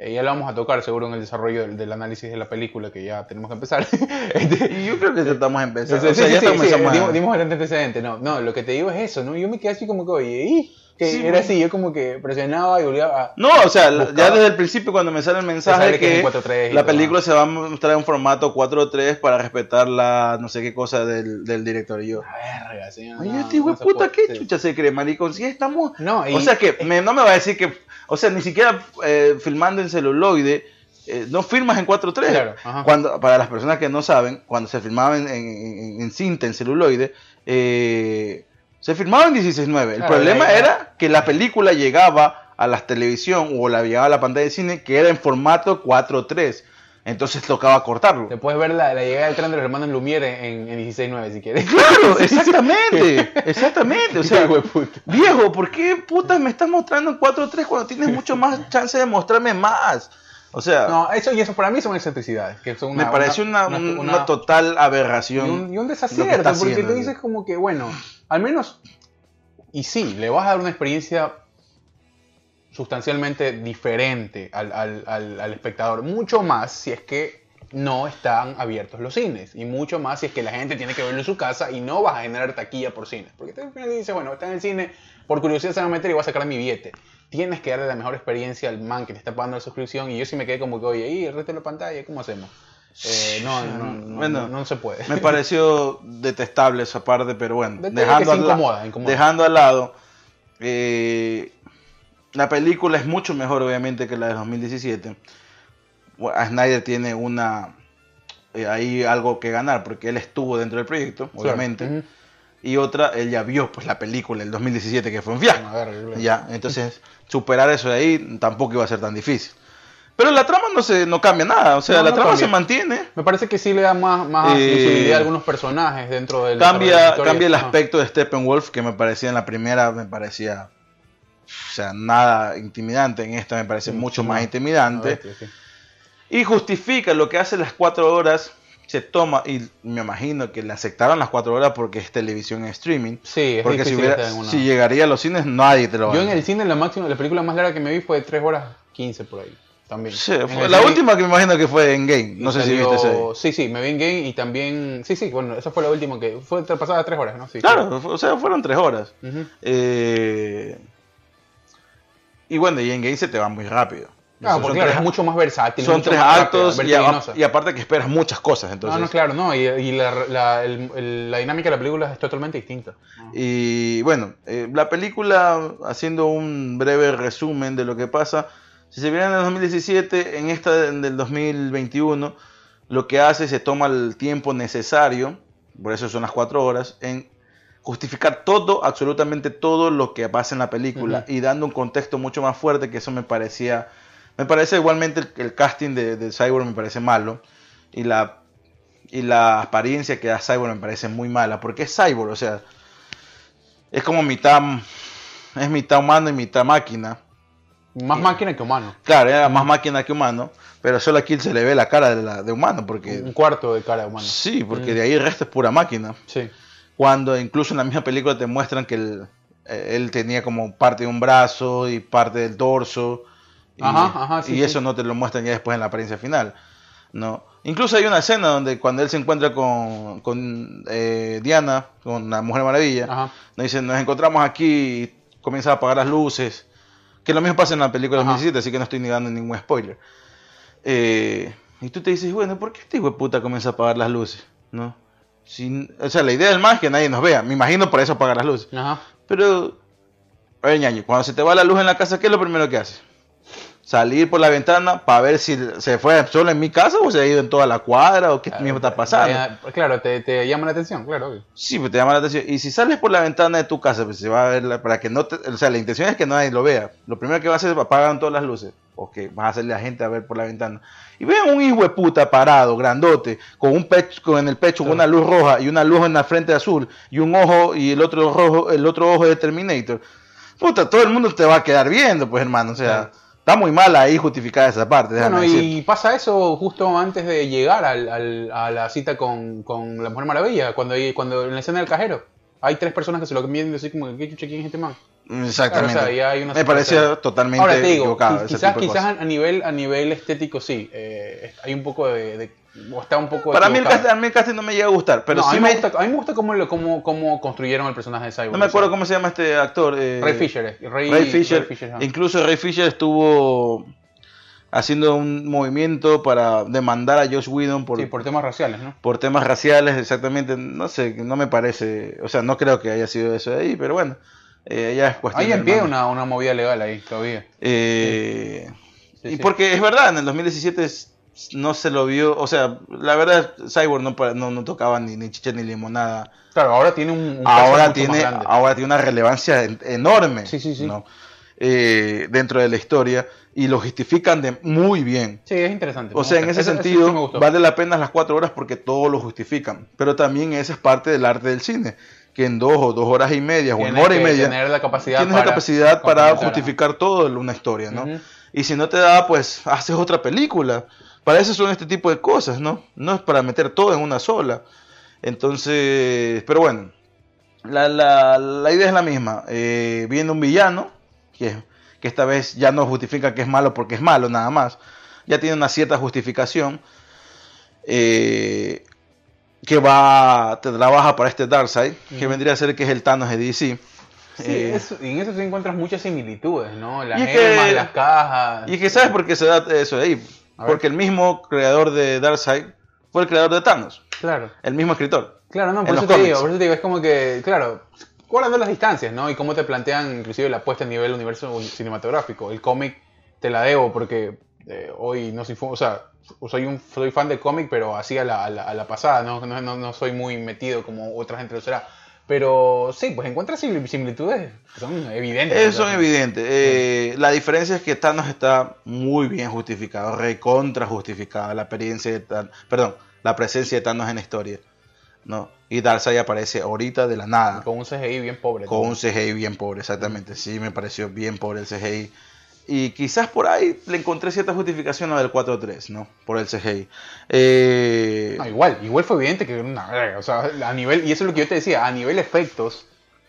Eh, ya lo vamos a tocar seguro en el desarrollo del, análisis de la película, que ya tenemos que empezar. <laughs> Este, yo creo que ya estamos empezando. Sí, o sea, ya estamos sí, dimos, dimos bastante antecedente. No, no, lo que te digo es eso, ¿no? Yo me quedé así como que, oye, ¿y? Que era así, yo como que presionaba y volvía a. No, o sea, ya desde el principio, cuando me sale el mensaje que, la película se va a mostrar en formato 4.3 para respetar la no sé qué cosa del, del director. Y yo, verga, señor. Oye, este no, puta, ¿qué chucha se cree, maricón? Si estamos. No, o sea, que no me va a decir que. O sea, ni siquiera eh, filmando en celuloide. Eh, no firmas en 4.3. Claro, cuando, para las personas que no saben, cuando se filmaba en, en, en cinta, en celuloide, eh, se filmaba en 16.9. El problema era que la película llegaba a la televisión o la llegaba a la pantalla de cine que era en formato 4.3. Entonces tocaba cortarlo. Te puedes ver la, la llegada del tren de los hermanos Lumière en, en 16.9 si quieres. Claro, <laughs> exactamente, exactamente. O sea, <laughs> viejo, ¿por qué putas me estás mostrando en 4-3 cuando tienes mucho más chance de mostrarme más? O sea, No, eso y eso para mí son excentricidades. Que son una, me parece una, una- un- total y aberración. un, y un lo que desacierto, porque haciendo, tú dices como que, bueno, al menos, y sí, le vas a dar una experiencia sustancialmente diferente al, al- al- al espectador, mucho más si es que no están abiertos los cines, y mucho más si es que la gente tiene que verlo en su casa y no vas a generar taquilla por cines, porque al final dices, bueno, está en el cine, por curiosidad se va a meter y va a sacar mi billete. Tienes que darle la mejor experiencia al man que te está pagando la suscripción, y yo sí me quedé como que, oye, ¿y el resto de la pantalla cómo hacemos? Eh, no, no, no, Bueno, no, no se puede. Me pareció <laughs> detestable esa parte, pero bueno, dejando, al incomoda, incomoda. dejando al lado, eh, la película es mucho mejor obviamente que la de 2017. Bueno, A Snyder tiene una eh, ahí algo que ganar porque él estuvo dentro del proyecto, obviamente, Ujú. Y otra, él ya vio pues la película del 2017 que fue un fiasco. Ya, entonces superar eso de ahí tampoco iba a ser tan difícil. Pero la trama no se no cambia nada, o sea, No, la no trama cambia. se mantiene. Me parece que sí le da más, más Eh, visibilidad a algunos personajes dentro del de Cambia, cambia el Ajá. aspecto de Steppenwolf que me parecía en la primera, me parecía, o sea, nada intimidante. En esta me parece Sí, mucho sí, más intimidante. A ver, sí. Y justifica lo que hace las cuatro horas, se toma, y me imagino que le aceptaron las cuatro horas porque es televisión en streaming. Sí, es Porque si, hubiera- una- llegaría a los cines, nadie te lo va Yo en el cine, la máxima, la película más larga que me vi fue de 3 horas 15 por ahí. También. Sí, fue la última que me imagino que fue en Game. No sé si viste ese. Sí, sí, me vi en Game y también. Sí, sí, bueno, esa fue la última que. Fue pasada 3 horas, ¿no? Sí, Claro, o sea, fueron tres horas. Eh, y bueno, y en Game se te va muy rápido. Claro, porque claro, tres- es mucho más versátil. Son mucho tres actos y, a- y aparte que esperas muchas cosas. Entonces, No, no, claro, no. Y, y la, la- el- el- la dinámica de la película es totalmente distinta. Y bueno, eh, la película, haciendo un breve resumen de lo que pasa, si se viene en el 2017, en esta del del 2021, lo que hace se toma el tiempo necesario, por eso son las cuatro horas, en justificar todo, absolutamente todo lo que pasa en la película y dando un contexto mucho más fuerte, que eso me parecía, me parece igualmente el, el casting de, de Cyborg me parece malo y la y la apariencia que da Cyborg me parece muy mala, porque es Cyborg, o sea, es como mitad es mitad humano y mitad máquina. Más máquina que humano. Claro, era más máquina que humano, pero solo aquí se le ve la cara de, la, de humano, porque Un cuarto de cara de humano. sí, porque Mm. de ahí el resto es pura máquina. Sí. Cuando incluso en la misma película te muestran que él, eh, él tenía como parte de un brazo y parte del torso. Y, Ajá, ajá, sí, y sí. eso no te lo muestran ya después en la apariencia final. ¿no? Incluso hay una escena donde cuando él se encuentra con, con eh, Diana, con la Mujer Maravilla, Ajá. nos dicen, nos encontramos aquí y comienza a apagar las luces. Que lo mismo pasa en la película Ajá. 2017, así que no estoy ni dando ningún spoiler. Eh, y tú te dices, bueno, ¿por qué este hijo de puta comienza a apagar las luces? ¿No? Sin, o sea, la idea del más es que nadie nos vea. Me imagino por eso apagar las luces. Ajá. Pero, a ver, ñaño, cuando se te va la luz en la casa, ¿qué es lo primero que haces? Salir por la ventana para ver si se fue solo en mi casa o se ha ido en toda la cuadra o qué mismo está pasando. Vaya, Claro, te, te llama la atención, claro. obvio. Sí, pues te llama la atención. Y si sales por la ventana de tu casa, pues se va a ver, la- para que no te, o sea, la intención es que nadie lo vea. Lo primero que va a hacer es apagar todas las luces. O que vas a hacerle a la gente a ver por la ventana. Y vean un hijo de puta parado, grandote, con un pecho, con en el pecho Claro. una luz roja y una luz en la frente azul y un ojo y el otro rojo, el otro ojo de Terminator. Puta, todo el mundo te va a quedar viendo, pues hermano. O sea, Claro. Está muy mal ahí justificada esa parte. Bueno, y pasa eso justo antes de llegar al- al- a la cita con, con la Mujer Maravilla, cuando, hay- cuando en la escena del cajero. Hay tres personas que se lo miran así como, ¿qué chucha, quién es este man? Exactamente. Claro, o sea, ya hay una Me parecía totalmente Ahora te digo, equivocado. quizás, quizás a nivel, a nivel estético sí, eh, hay un poco de, de- o está un poco Para mí, el casting, a mí el casting no me llega a gustar, pero No, a, mí me me... gusta, a mí me gusta cómo, lo- cómo, cómo construyeron el personaje de Cyborg. No me o sea, acuerdo cómo se llama este actor. eh, Ray Fisher. eh, Ray, Ray Fisher. Ray Fisher. Incluso Ray Fisher estuvo haciendo un movimiento para demandar a Josh Whedon por, Sí, por temas raciales, ¿no? por temas raciales, exactamente. No sé, no me parece... O sea, no creo que haya sido eso de ahí, pero bueno. Eh, ya es cuestión Hay en pie una, una movida legal ahí todavía. Eh, Sí, y sí. porque es verdad, en el 2017 es- no se lo vio, o sea, la verdad Cyborg no, no, no tocaba ni, ni chicha ni limonada. Claro, ahora tiene un, un Ahora tiene, ahora tiene una relevancia en- enorme. Sí, sí, sí. ¿no? eh, dentro de la historia y lo justifican de muy bien. Sí, es interesante. O sea, en ese sentido, vale la pena las cuatro horas porque todo lo justifican. Pero también esa es parte del arte del cine. Que en dos o dos horas y media o en hora y media tener la capacidad tienes la capacidad para justificar todo una historia, ¿no? Y si no te da, pues haces otra película. Para eso son este tipo de cosas, ¿no? No es para meter todo en una sola. Entonces, pero bueno, la, la, idea es la misma. Eh, viene un villano, que, que esta vez ya no justifica que es malo porque es malo, nada más. Ya tiene una cierta justificación. Eh, que va, te trabaja para este Darkseid, que vendría a ser que es el Thanos de DC. Sí, eh, y en eso sí encuentras muchas similitudes, ¿no? Las gemas, las cajas. Y que sabes por qué se da eso de ahí. Porque el mismo creador de Darkseid fue el creador de Thanos. Claro. El mismo escritor. Claro, no, por eso, te digo, por eso te digo, es como que, claro, guardando las distancias, ¿no? Y cómo te plantean inclusive la puesta a nivel universo cinematográfico. El cómic te la debo porque eh, hoy no soy, o sea, soy un soy fan del cómic, pero así a la, a la, pasada, ¿no? No, ¿no? no, soy muy metido como otra gente lo será. Pero sí, pues encuentras similitudes que son evidentes. Son evidentes. Eh, la diferencia es que Thanos está muy bien justificado, recontra justificado. La experiencia de Thanos, perdón, la presencia de Thanos en la historia. ¿no? Y Darkseid aparece ahorita de la nada. Con un CGI bien pobre. Con un CGI bien pobre, exactamente. Sí, me pareció bien pobre el CGI. Y quizás por ahí le encontré cierta justificación a del 4-3, ¿no? Por el CGI. Eh... igual, igual fue evidente que era una O sea, a nivel, y eso es lo que yo te decía, a nivel efectos,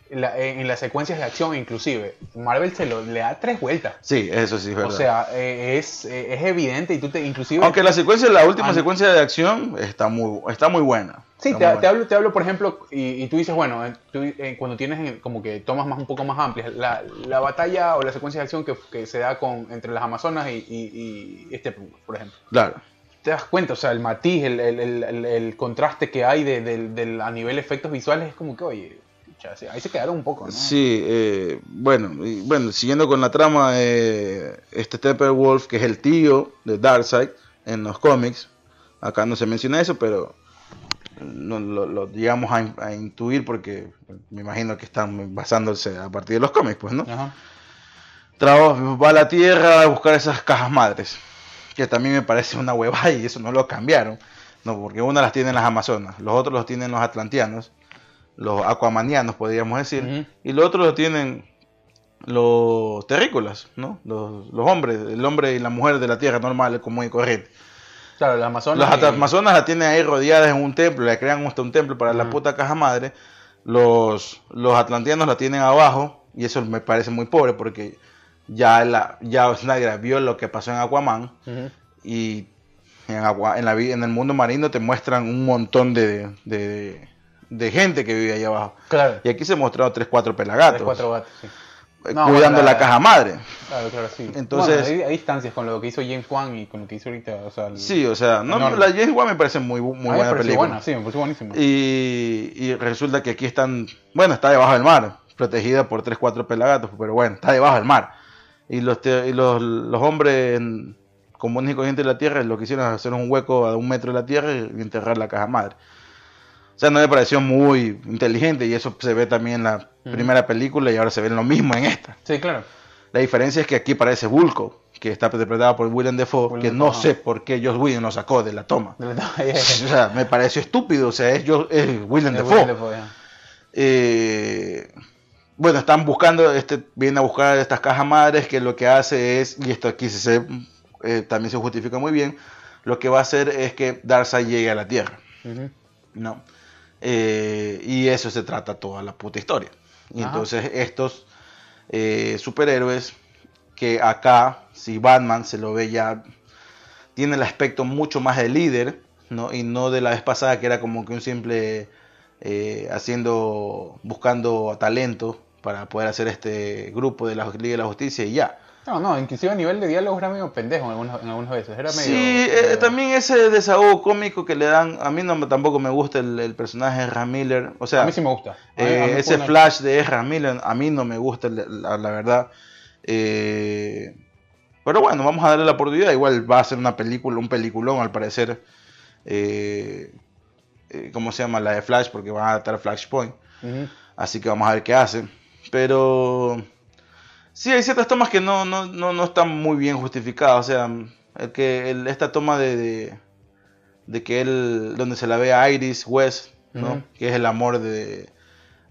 en, las secuencias de acción inclusive, Marvel se lo, le da tres vueltas. Sí, eso sí es verdad. O sea, eh, es, eh, es, evidente y tú te inclusive... Aunque la secuencia, la última secuencia de acción está muy, está muy buena. Sí, te, hablo, te hablo, por ejemplo, y, tú dices, bueno, eh, cuando tienes como que tomas más un poco más amplias, la, la batalla o la secuencia de acción que, que, se da con, entre las Amazonas y, y, este, por ejemplo. Claro. Te das cuenta, o sea, el matiz, el, el, el, el contraste que hay de, de, a nivel efectos visuales es como que, oye, ahí se quedaron un poco, ¿no? Sí, eh, bueno, bueno, siguiendo con la trama, eh, este Steppenwolf, que es el tío de Darkseid en los cómics, acá no se menciona eso, pero no, lo, llegamos a, intuir porque me imagino que están basándose a partir de los cómics, pues, ¿no? Ajá. va a la Tierra a buscar esas cajas madres, que también me parece una huevada y eso no lo cambiaron, no, porque una las tienen las Amazonas, los otros los tienen los Atlanteanos los aquamanianos, podríamos decir, y los otros lo tienen los terrícolas, ¿no? Los, hombres, el hombre y la mujer de la tierra normal, como y corriente. Claro, las amazonas. Las amazonas la tienen ahí rodeadas en un templo, le crean hasta un templo para la puta caja madre. Los, los atlantianos la tienen abajo, y eso me parece muy pobre porque ya, la, ya Snyder vio lo que pasó en Aquaman, y en, agua, en, la, en el mundo marino te muestran un montón de de gente que vive ahí abajo. Claro. Y aquí se mostraron tres, cuatro pelagatos. Tres, cuatro gatos, sí. Eh, cuidando la, caja madre. Claro, claro, sí. Entonces, hay, distancias con lo que hizo James Wan y con lo que hizo ahorita. O sea, sí, o sea, no, la James Wan me parece muy, muy buena película. Buena, sí, me parece buenísima. Y, y resulta que aquí están, bueno, está debajo del mar, protegida por tres, cuatro pelagatos, pero bueno, está debajo del mar. Y los, y los, los hombres comunes y corrientes de la Tierra lo que hicieron es hacer un hueco a un metro de la Tierra y enterrar la caja madre. O sea, no me pareció muy inteligente y eso se ve también en la primera película y ahora se ve lo mismo en esta. Sí, claro. La diferencia es que aquí parece Bulko, que está interpretado por William Defoe, que no sé por qué Josh Whedon lo sacó de la toma. <laughs> o sea, me pareció estúpido, o sea, es, es William Defoe. eh, bueno, están buscando, este, vienen a buscar estas cajas madres que lo que hace es, y esto aquí se, eh, también se justifica muy bien, lo que va a hacer es que Darkseid llegue a la Tierra. ¿no? Eh, y eso se trata toda la puta historia. Y entonces estos eh, superhéroes que acá, si Batman se lo ve ya, tiene el aspecto mucho más de líder, ¿no? Y no de la vez pasada que era como que un simple eh, haciendo, buscando talento para poder hacer este grupo de la Liga de la Justicia y ya. No, no, inclusive a nivel de diálogo era medio pendejo en algunas, en algunas veces. Era medio, sí, eh, también ese desahogo cómico que le dan. A mí no tampoco me gusta el, personaje de Ezra Miller. O sea, a mí sí me gusta. Eh, ese flash de Ezra Miller a mí no me gusta, la, verdad. Eh, pero bueno, vamos a darle la oportunidad. Igual va a ser una película, un peliculón al parecer. ¿Cómo se llama? La de Flash, porque van a adaptar Flashpoint. Así que vamos a ver qué hace. Pero Sí, hay ciertas tomas que no, no, no, no están muy bien justificadas. O sea, el que el- esta toma de, de, de que él, donde se la ve a Iris West, ¿no? Que es el amor de,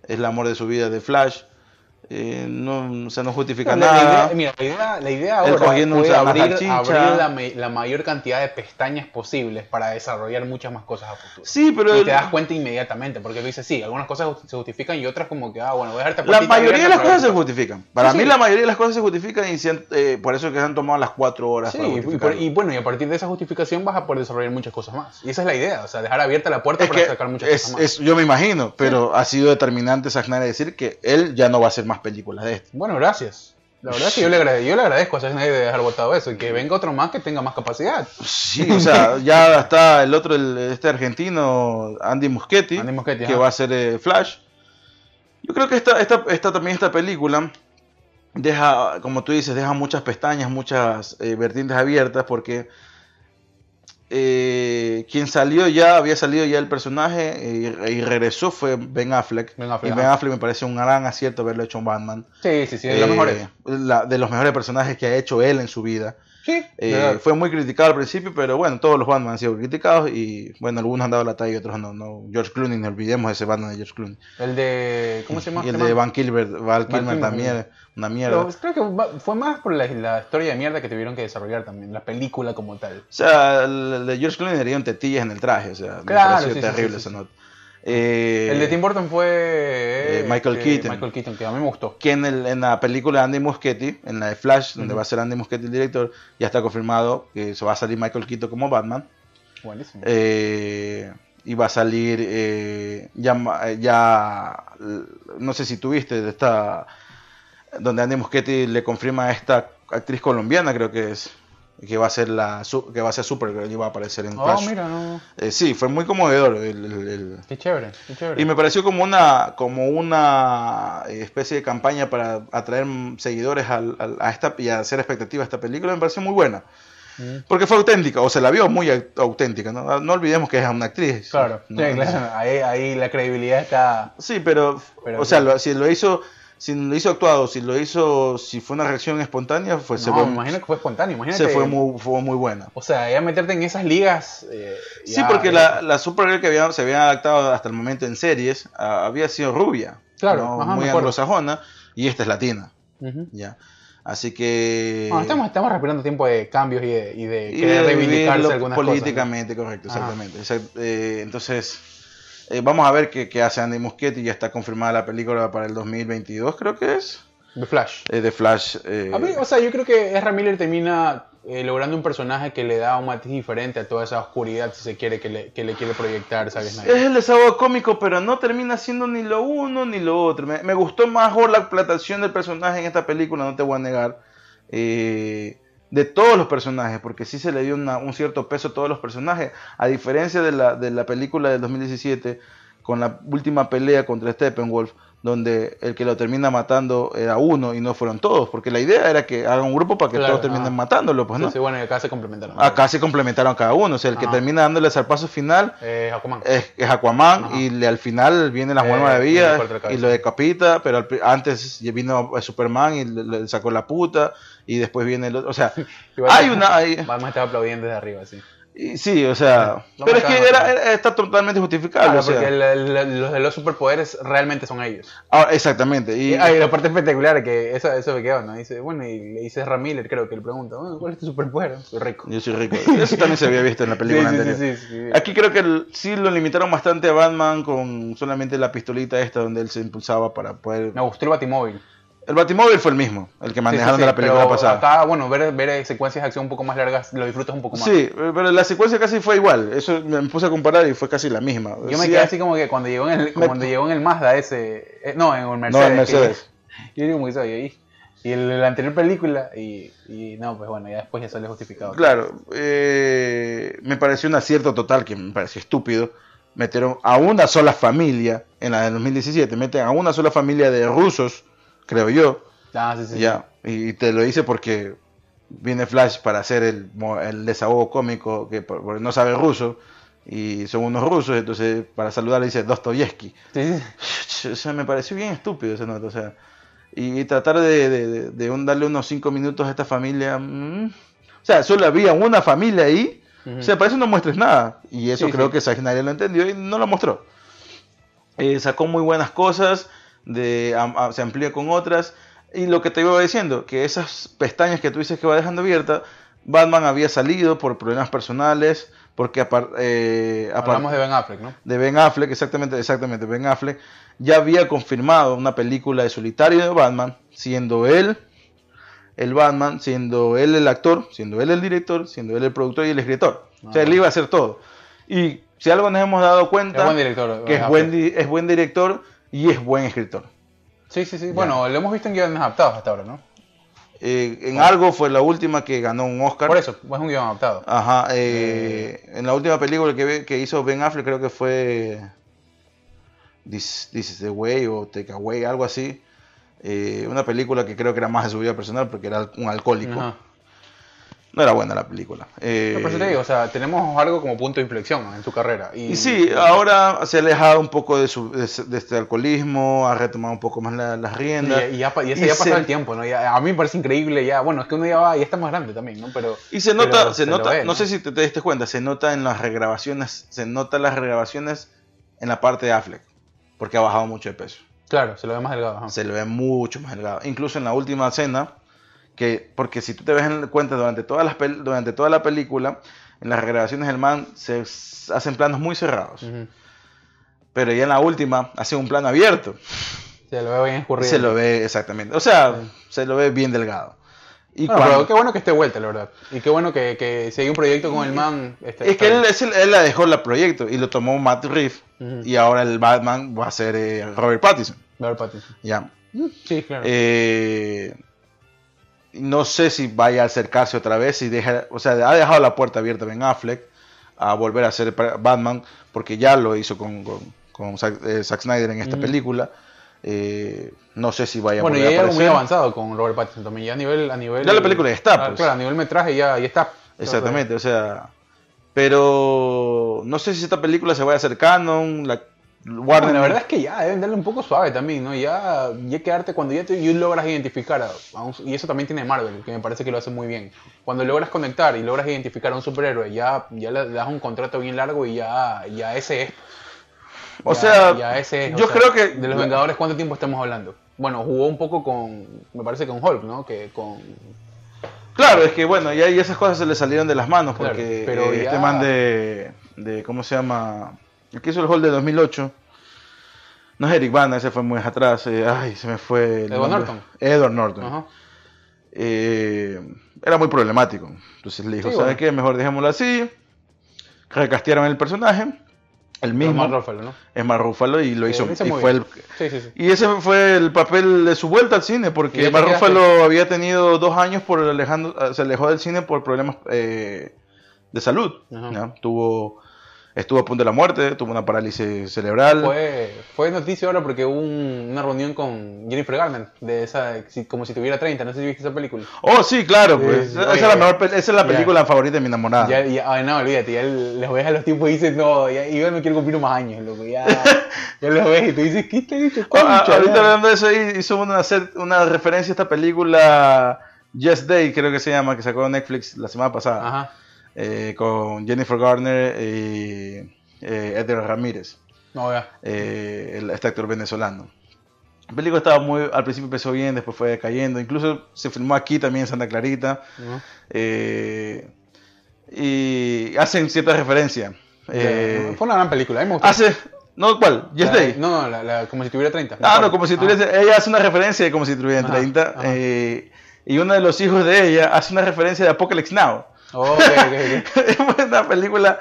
es el amor de su vida de Flash. Eh, no, o sea, no justifica la nada. idea- mira, la idea, la idea ahora una abrir, abrir la, me- la mayor cantidad de pestañas posibles para desarrollar muchas más cosas a futuro. Sí, pero y el- te das cuenta inmediatamente, porque tú dices, sí, algunas cosas se justifican y otras como que, ah, bueno, voy a dejarte la mayoría de las cosas se justifican. Para Sí, mí sí. la mayoría de las cosas se justifican y se han- eh, por eso es que se han tomado las cuatro horas. Sí, para y, por- y bueno, y a partir de esa justificación vas a poder desarrollar muchas cosas más. Y esa es la idea, o sea, dejar abierta la puerta Es para sacar muchas es, cosas más. es- yo me imagino, pero ha sido determinante Snyder decir que él ya no va a hacer más películas de esto. Bueno, gracias. La verdad es que yo le, agrade- yo le agradezco a Zack Snyder de dejar votado eso y que venga otro más que tenga más capacidad. Sí, o sea, <laughs> ya está el otro, el- este argentino, Andy Muschietti, que ajá. va a ser eh, Flash. Yo creo que esta, esta, esta también esta película deja, como tú dices, deja muchas pestañas, muchas eh, vertientes abiertas, porque eh, quien salió ya, había salido ya el personaje eh, y, regresó fue Ben Affleck. Ben Affleck, y Ben. Affleck me parece un gran acierto haberlo hecho en Batman. Sí, sí, sí, de los Eh, mejores. la- de los mejores personajes que ha hecho él en su vida. Sí, Eh, fue muy criticado al principio, pero bueno, todos los Batman han sido criticados y bueno, algunos han dado la talla y otros no. no. George Clooney, no olvidemos ese Batman de George Clooney. El de. ¿Cómo se llama? Y el este de? Van Kilmer, Val Kilmer también, una mierda. Pero creo que fue más por la, la historia de mierda que tuvieron que desarrollar también, la película como tal. O sea, el, de George Clooney le dieron tetillas en el traje, o sea, me Claro, pareció sí, sí, terrible sí, sí, esa nota. Eh, el de Tim Burton fue. eh, Michael este, Keaton. Michael Keaton, que a mí me gustó. que en, el- en la película de Andy Muschietti, en la de Flash, donde va a ser Andy Muschietti el director, ya está confirmado que se va a salir Michael Keaton como Batman. Buenísimo. Eh, y va a salir eh, ya, ya no sé si tuviste de esta donde Andy Muschietti le confirma a esta actriz colombiana creo que es que va a ser la que va a ser Supergirl y va a aparecer en oh, Flash. mira, no. Eh, sí, fue muy conmovedor el- el- el, Qué chévere, qué chévere. y me pareció como una, como una especie de campaña para atraer seguidores al- al- a esta y hacer expectativa a esta película. Me pareció muy buena. Mm. Porque fue auténtica, o se la vio muy au- auténtica. No, no olvidemos que es una actriz. Claro, ¿no? sí, claro. Ahí, ahí la credibilidad está. Sí, pero, Pero o sea, lo- si lo hizo, si lo hizo actuado, si lo hizo, si fue una reacción espontánea, pues se fue, me imagino que fue espontáneo. Imagínate. se fue muy, fue muy buena. O sea, ya meterte en esas ligas. eh, Sí, porque ya- la, la Supergirl que había, se había adaptado hasta el momento en series había sido rubia, Claro, ¿no? ajá, muy anglosajona, y esta es latina. Ya. Así que. Bueno, estamos, estamos respirando tiempo de cambios y de, y de y de reivindicarse algunas cosas. políticamente, correcto, exactamente. Exact- eh, entonces, eh, vamos a ver qué, qué hace Andy Muschietti. Ya está confirmada la película para el 2022, creo que es. De Flash. eh, de Flash. eh, A mí, o sea, yo creo que Ezra Miller termina eh, logrando un personaje que le da un matiz diferente a toda esa oscuridad, si se quiere, que le, que le quiere proyectar Zack es el desahogo cómico, pero no termina siendo ni lo uno ni lo otro. Me, me gustó mejor la plantación del personaje en esta película, no te voy a negar. eh, de todos los personajes, porque sí se le dio una- un cierto peso a todos los personajes, a diferencia de la, de la película del 2017, con la última pelea contra Steppenwolf, donde el que lo termina matando era uno y no fueron todos, porque la idea era que hagan un grupo para que Claro, todos terminen matándolo, pues no. Entonces, bueno, y acá se complementaron. Acá se complementaron cada uno, o sea, el que termina dándole el paso final Eh, Aquaman. es, es Aquaman Ajá. y le- al final viene la Mujer Eh, Maravilla y lo decapita, pero al antes vino Superman y le, le sacó la puta y después viene el otro, o sea, <laughs> hay una... hay- Batman estaba aplaudiendo desde arriba, sí. y sí, o sea, pero es que era, era- está totalmente justificable. Claro, o sea. el- el- los de los superpoderes realmente son ellos. Ah, exactamente. Y Y, hay la parte espectacular que eso, eso me quedó, ¿no? Dice, bueno, y le dice Miller, creo que le pregunta, bueno, ¿cuál es tu superpoder? Soy rico. yo soy rico. Eso también se había visto en la <laughs> película sí, anterior. sí, sí, sí. Aquí creo que el- sí lo limitaron bastante a Batman con solamente la pistolita esta donde él se impulsaba para poder... Me gustó el Batimóvil. El Batimóvil fue el mismo, el que manejaron Sí, sí, de la película pero pasada. Acá, bueno, ver, ver secuencias de acción un poco más largas lo disfrutas un poco más. Sí, pero la secuencia casi fue igual. Eso me puse a comparar y fue casi la misma. Yo me quedé así como que cuando llegó en el, Me- cuando llegó en el Mazda ese, eh, no, en el No, Mercedes. en Mercedes. que- <laughs> yo digo soy ahí. Y el, la anterior película, y, y no, pues bueno, ya después ya sale justificado. Claro, eh, me pareció un acierto total, que me pareció estúpido. Metieron a una sola familia, en la del 2017, meten a una sola familia de rusos, creo yo, Ah, sí, sí, ya. Y te lo hice porque viene Flash para hacer el, el desahogo cómico, que por- porque no sabe ruso, y son unos rusos, entonces para saludar le dice Dostoyevsky. Sí. O sea, me pareció bien estúpido esa nota. O sea, y tratar de, de- de- de un- darle unos 5 minutos a esta familia. mm. O sea, solo había una familia ahí. Ujú. O sea, para eso no muestres nada. Y eso creo que Snyder lo entendió y no lo mostró. Eh, sacó muy buenas cosas, de, se amplía con otras. Y lo que te iba diciendo, que esas pestañas que tú dices que va dejando abierta, Batman había salido por problemas personales, porque apar- eh, Hablamos de Ben Affleck, ¿no? de Ben Affleck, exactamente, exactamente, Ben Affleck, ya había confirmado una película de solitario de Batman, siendo él el Batman, siendo él el actor, siendo él el director, siendo él el productor y el escritor. O sea, Ah. él iba a hacer todo. Y si algo nos hemos dado cuenta, Es buen director. que buen, es buen director y es buen escritor. Sí, sí, sí. Bueno, lo hemos visto en guiones adaptados hasta ahora, ¿no? Eh, en algo fue la última que ganó un Oscar. Por eso, es un guion adaptado. Ajá, eh, en la última película que, que hizo Ben Affleck creo que fue This, This is the Way o Take Away, algo así. Eh, una película que creo que era más de su vida personal porque era un alcohólico. Ajá. No era buena la película. Eh, Pero por eso te digo, o sea, tenemos algo como punto de inflexión en tu carrera. Y, y sí, ahora se ha alejado un poco de, su, de, este alcoholismo, ha retomado un poco más la- las riendas. Y, y ya, y ese ya ha pasado el tiempo, ¿no? Ya- a mí me parece increíble ya. Bueno, es que uno ya va, ya está más grande también, ¿no? Pero. Y se nota, pero se lo nota, ve, no sé si te, te diste cuenta, se nota en las regrabaciones, se nota las regrabaciones en la parte de Affleck, porque ha bajado mucho de peso. Claro, se lo ve más delgado. ajá. Se le ve mucho más delgado. Incluso en la última escena, que, porque si tú te ves en cuenta durante, todas las durante toda la película, en las regrabaciones del man se hacen planos muy cerrados. Ujú. Pero ya en la última hace un plano abierto. Se lo ve bien escurrido. se lo ve exactamente. O sea, se lo ve bien delgado. Y Bueno, cuando- pero qué bueno que esté vuelta, la verdad. Y qué bueno que, que se dio un proyecto con el man. este, Es que él, es el- él la dejó el proyecto y lo tomó Matt Reeves. Ujú. Y ahora el Batman va a ser eh, Robert Pattinson. Robert Pattinson. Ya. Sí, claro. Eh, no sé si vaya a acercarse otra vez. Si deja, o sea, ha dejado la puerta abierta Ben Affleck a volver a ser Batman. Porque ya lo hizo con, con, con Zack, eh, Zack Snyder en esta película. Eh, no sé si vaya a bueno, y volver hay a algo muy avanzado con Robert Pattinson también. Ya a nivel. A nivel Ya la película ya está, Ah, pues. Claro, a nivel metraje ya, ya está. Exactamente, o sea. Pero no sé si esta película se vaya a hacer canon. La, Warner, la verdad es que ya deben darle un poco suave también, ¿no? Ya, ya quedarte cuando ya te, y logras identificar, a, a un- y eso también tiene Marvel, que me parece que lo hace muy bien. Cuando logras conectar y logras identificar a un superhéroe, ya, ya le das un contrato bien largo y ya, ya ese es. O Ya- sea, ya ese es, o yo sea, creo que- De los Vengadores, ¿cuánto tiempo estamos hablando? Bueno, jugó un poco con, me parece que con Hulk, ¿no? Que con... Claro, es que bueno, ya y esas cosas se le salieron de las manos Claro, porque pero eh, ya- este man de, de ¿cómo se llama? El que hizo el Hall de 2008. No es Eric Bana, ese fue muy atrás. eh, ay, se me fue. el Edward nombre. Norton. Edward Norton. Ajá. Eh, era muy problemático. Entonces le dijo, Sí, ¿sabes bueno. qué? Mejor dejémoslo así. Recastearon el personaje. El mismo. Mark Ruffalo, ¿no? Es Mark Ruffalo y lo Eh, hizo. y fue el, Sí, sí, sí. y ese fue el papel de su vuelta al cine, porque quedaste. Ruffalo había tenido dos años por alejando, se alejó del cine por problemas eh, de salud. ¿no? Tuvo, estuvo a punto de la muerte, tuvo una parálisis cerebral. Fue, fue noticia ahora porque hubo un- una reunión con Jennifer Garner, de esa, como si tuviera 30, no sé si viste esa película. Oh, sí, claro, pues. esa, es la mejor, esa es la película favorita de mi enamorada. Ya, ya, ay, no, olvídate, ya les ves a los tipos y dices, no, ya, yo no quiero cumplir más años, loco, ya, <laughs> ya los ves y tú dices, ¿qué te? Ah, ah, ahorita hablando de eso, hizo una, una referencia a esta película Yes Day, creo que se llama, que sacó Netflix la semana pasada. Ajá, eh, con Jennifer Garner y eh, Edgar Ramírez, no, eh, el- este actor venezolano. La película estaba muy, al principio empezó bien, después fue decayendo, incluso se filmó aquí también en Santa Clarita, Ajá. y hacen cierta referencia. Fue una gran película, a mí me gustó. hace, no, ¿cuál? Yes La- Day. No, no, la, la- como si tuviera 30. Ah, no, como si Ah. tuviese, ella hace una referencia de como si tuviera Ajá, 30, ajá. eh, y uno de los hijos de ella hace una referencia de Apocalypse Now. Oh, ok, ok, ok. <laughs> es una película.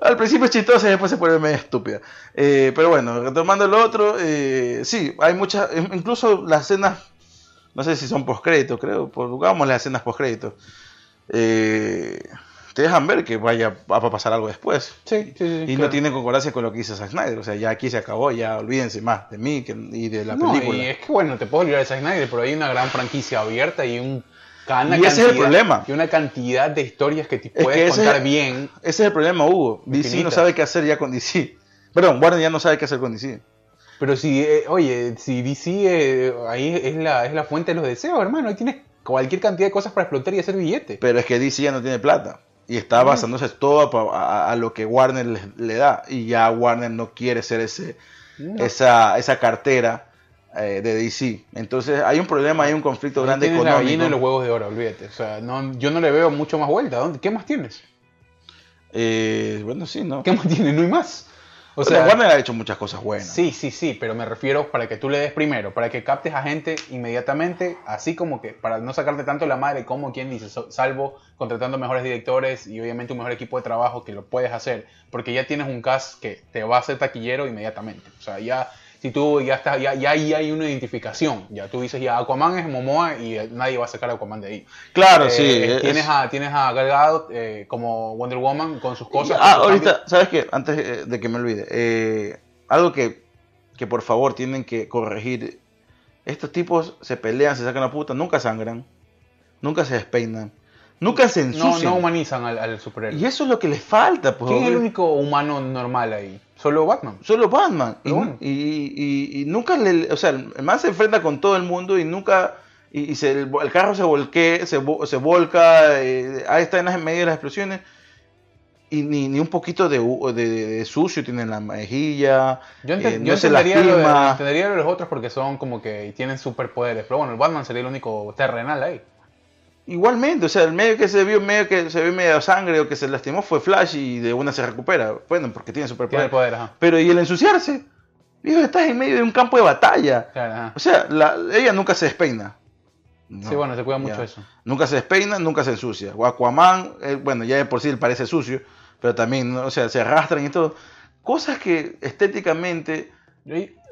Al principio es chistosa y después se pone medio estúpida. Eh, pero bueno, retomando lo otro, eh, sí, hay muchas. Incluso las escenas, no sé si son postcréditos, creo. Pongamos las escenas postcréditos. Eh, te dejan ver que vaya va a pasar algo después. Sí, sí, sí. Y no tiene concordancia con lo que hizo Zack Snyder. O sea, ya aquí se acabó, ya olvídense más de mí que, y de la No, película. y es que bueno, te puedo olvidar de Zack Snyder, pero hay una gran franquicia abierta y un Y ese es el problema. Y una cantidad de historias que te que puedes ese- contar bien. Ese es el problema, Hugo. DC no sabe qué hacer ya con DC. Perdón, Warner ya no sabe qué hacer con DC. Pero si, eh, oye, si DC eh, ahí es la, es la fuente de los deseos, hermano, ahí tienes cualquier cantidad de cosas para explotar y hacer billete. Pero es que DC ya no tiene plata. Y está basándose todo a, a- a lo que Warner le, le da. Y ya Warner no quiere ser ese, No. esa, esa cartera eh, de DC. Entonces hay un problema, hay un conflicto Ahí grande tienes la gallina y los huevos de oro, olvídate. O sea, no, yo no le veo mucho más vuelta. ¿Dónde? ¿Qué más tienes? Eh, bueno, sí, ¿no? ¿Qué más tienes? No hay más. O sea, Warner ha hecho muchas cosas buenas. Sí, sí, sí, pero me refiero para que tú le des primero, para que captes a gente inmediatamente, así como que para no sacarte tanto la madre como quien dice, salvo contratando mejores directores y obviamente un mejor equipo de trabajo que lo puedes hacer, porque ya tienes un cast que te va a hacer taquillero inmediatamente. O sea, ya si tú ya estás, ya, ya ahí hay una identificación, ya tú dices ya Aquaman es Momoa y nadie va a sacar a Aquaman de ahí. Claro, Eh, sí. eh, es- tienes a tienes a Gal Gadot, eh, como Wonder Woman con sus cosas. ah, cambios. ahorita, ¿sabes qué? Antes de que me olvide, eh, algo que, que por favor tienen que corregir. Estos tipos se pelean, se sacan la puta, nunca sangran, nunca se despeinan, nunca se no, ensucian. no humanizan al, al superhéroe. y eso es lo que les falta, pues. ¿Quién es el único humano normal ahí? Solo Batman. Solo Batman. Y, bueno. y- y- y nunca le. O sea, el man se enfrenta con todo el mundo y nunca. Y, se- el, el carro se volque, se, se volca. eh, ahí está en las en medio de las explosiones. Y ni, ni un poquito de, de, de sucio tiene en la mejilla. Yo, ente- eh, yo se entendería, lo de, lastima. entendería lo de los otros porque son como que tienen superpoderes. Pero bueno, el Batman sería el único terrenal ahí. Igualmente, o sea, el medio que se vio, medio que se ve medio sangre o que se lastimó fue Flash y de una se recupera. Bueno, porque tiene superpoder. poder, ajá. Pero y el ensuciarse. Viejo, estás en medio de un campo de batalla. Claro, ajá. O sea, la- ella nunca se despeina. sí, No, bueno, se cuida mucho ya. eso. Nunca se despeina, nunca se ensucia. O Aquaman, eh, bueno, ya de por sí él parece sucio, pero también, ¿no? o sea, se arrastran y todo. Cosas que estéticamente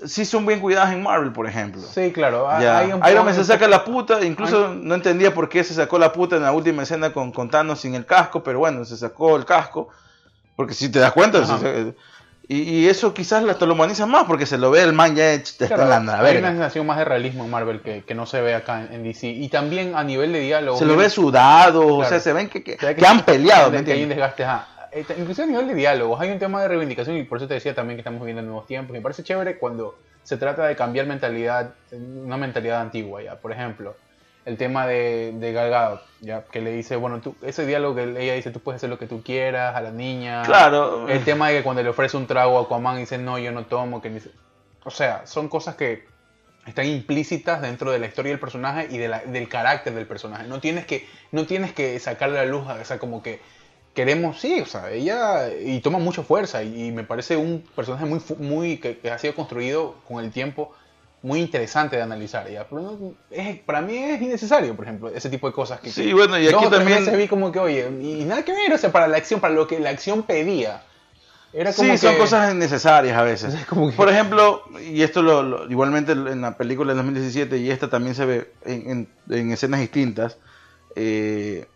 sí son bien cuidadas en Marvel, por ejemplo. Sí, claro. hay un Iron Man se saca la puta, incluso no entendía por qué se sacó la puta en la última escena con, con Thanos sin el casco, pero bueno, se sacó el casco, porque si te das cuenta, se- y, y eso quizás hasta lo humaniza más, porque se lo ve el man ya está Claro, en la hay una sensación más de realismo en Marvel que, que no se ve acá en, en DC. Y también a nivel de diálogo. Se lo ve sudado, o Claro. sea, se ven que, que, que han peleado, que ¿me que hay un desgaste, ajá. Inclusive a nivel de diálogos, hay un tema de reivindicación y por eso te decía también que estamos viviendo en nuevos tiempos. Me parece chévere cuando se trata de cambiar mentalidad, una mentalidad antigua, ya. Por ejemplo, el tema de, de Gal Gadot, ya, que le dice, bueno, tú, ese diálogo que ella dice, tú puedes hacer lo que tú quieras a la niña. Claro. El tema de que cuando le ofrece un trago a Aquaman dice, no, yo no tomo, que ni se- O sea, son cosas que están implícitas dentro de la historia del personaje y de la- del carácter del personaje. No tienes que, no tienes que sacarle a la luz, o sea, como que queremos, sí, o sea, ella y toma mucha fuerza y, y me parece un personaje muy, muy que, que ha sido construido con el tiempo muy interesante de analizar, ya. Pero no- es- para mí es innecesario, por ejemplo, ese tipo de cosas que Sí, bueno, y aquí también... veces vi como que, oye, y, nada que ver, o sea, para la acción, para lo que la acción pedía. Era como Sí, son cosas innecesarias a veces. <laughs> Es como que- Por ejemplo, y esto lo, lo- igualmente en la película de 2017, y esta también se ve en, en- en escenas distintas, eh,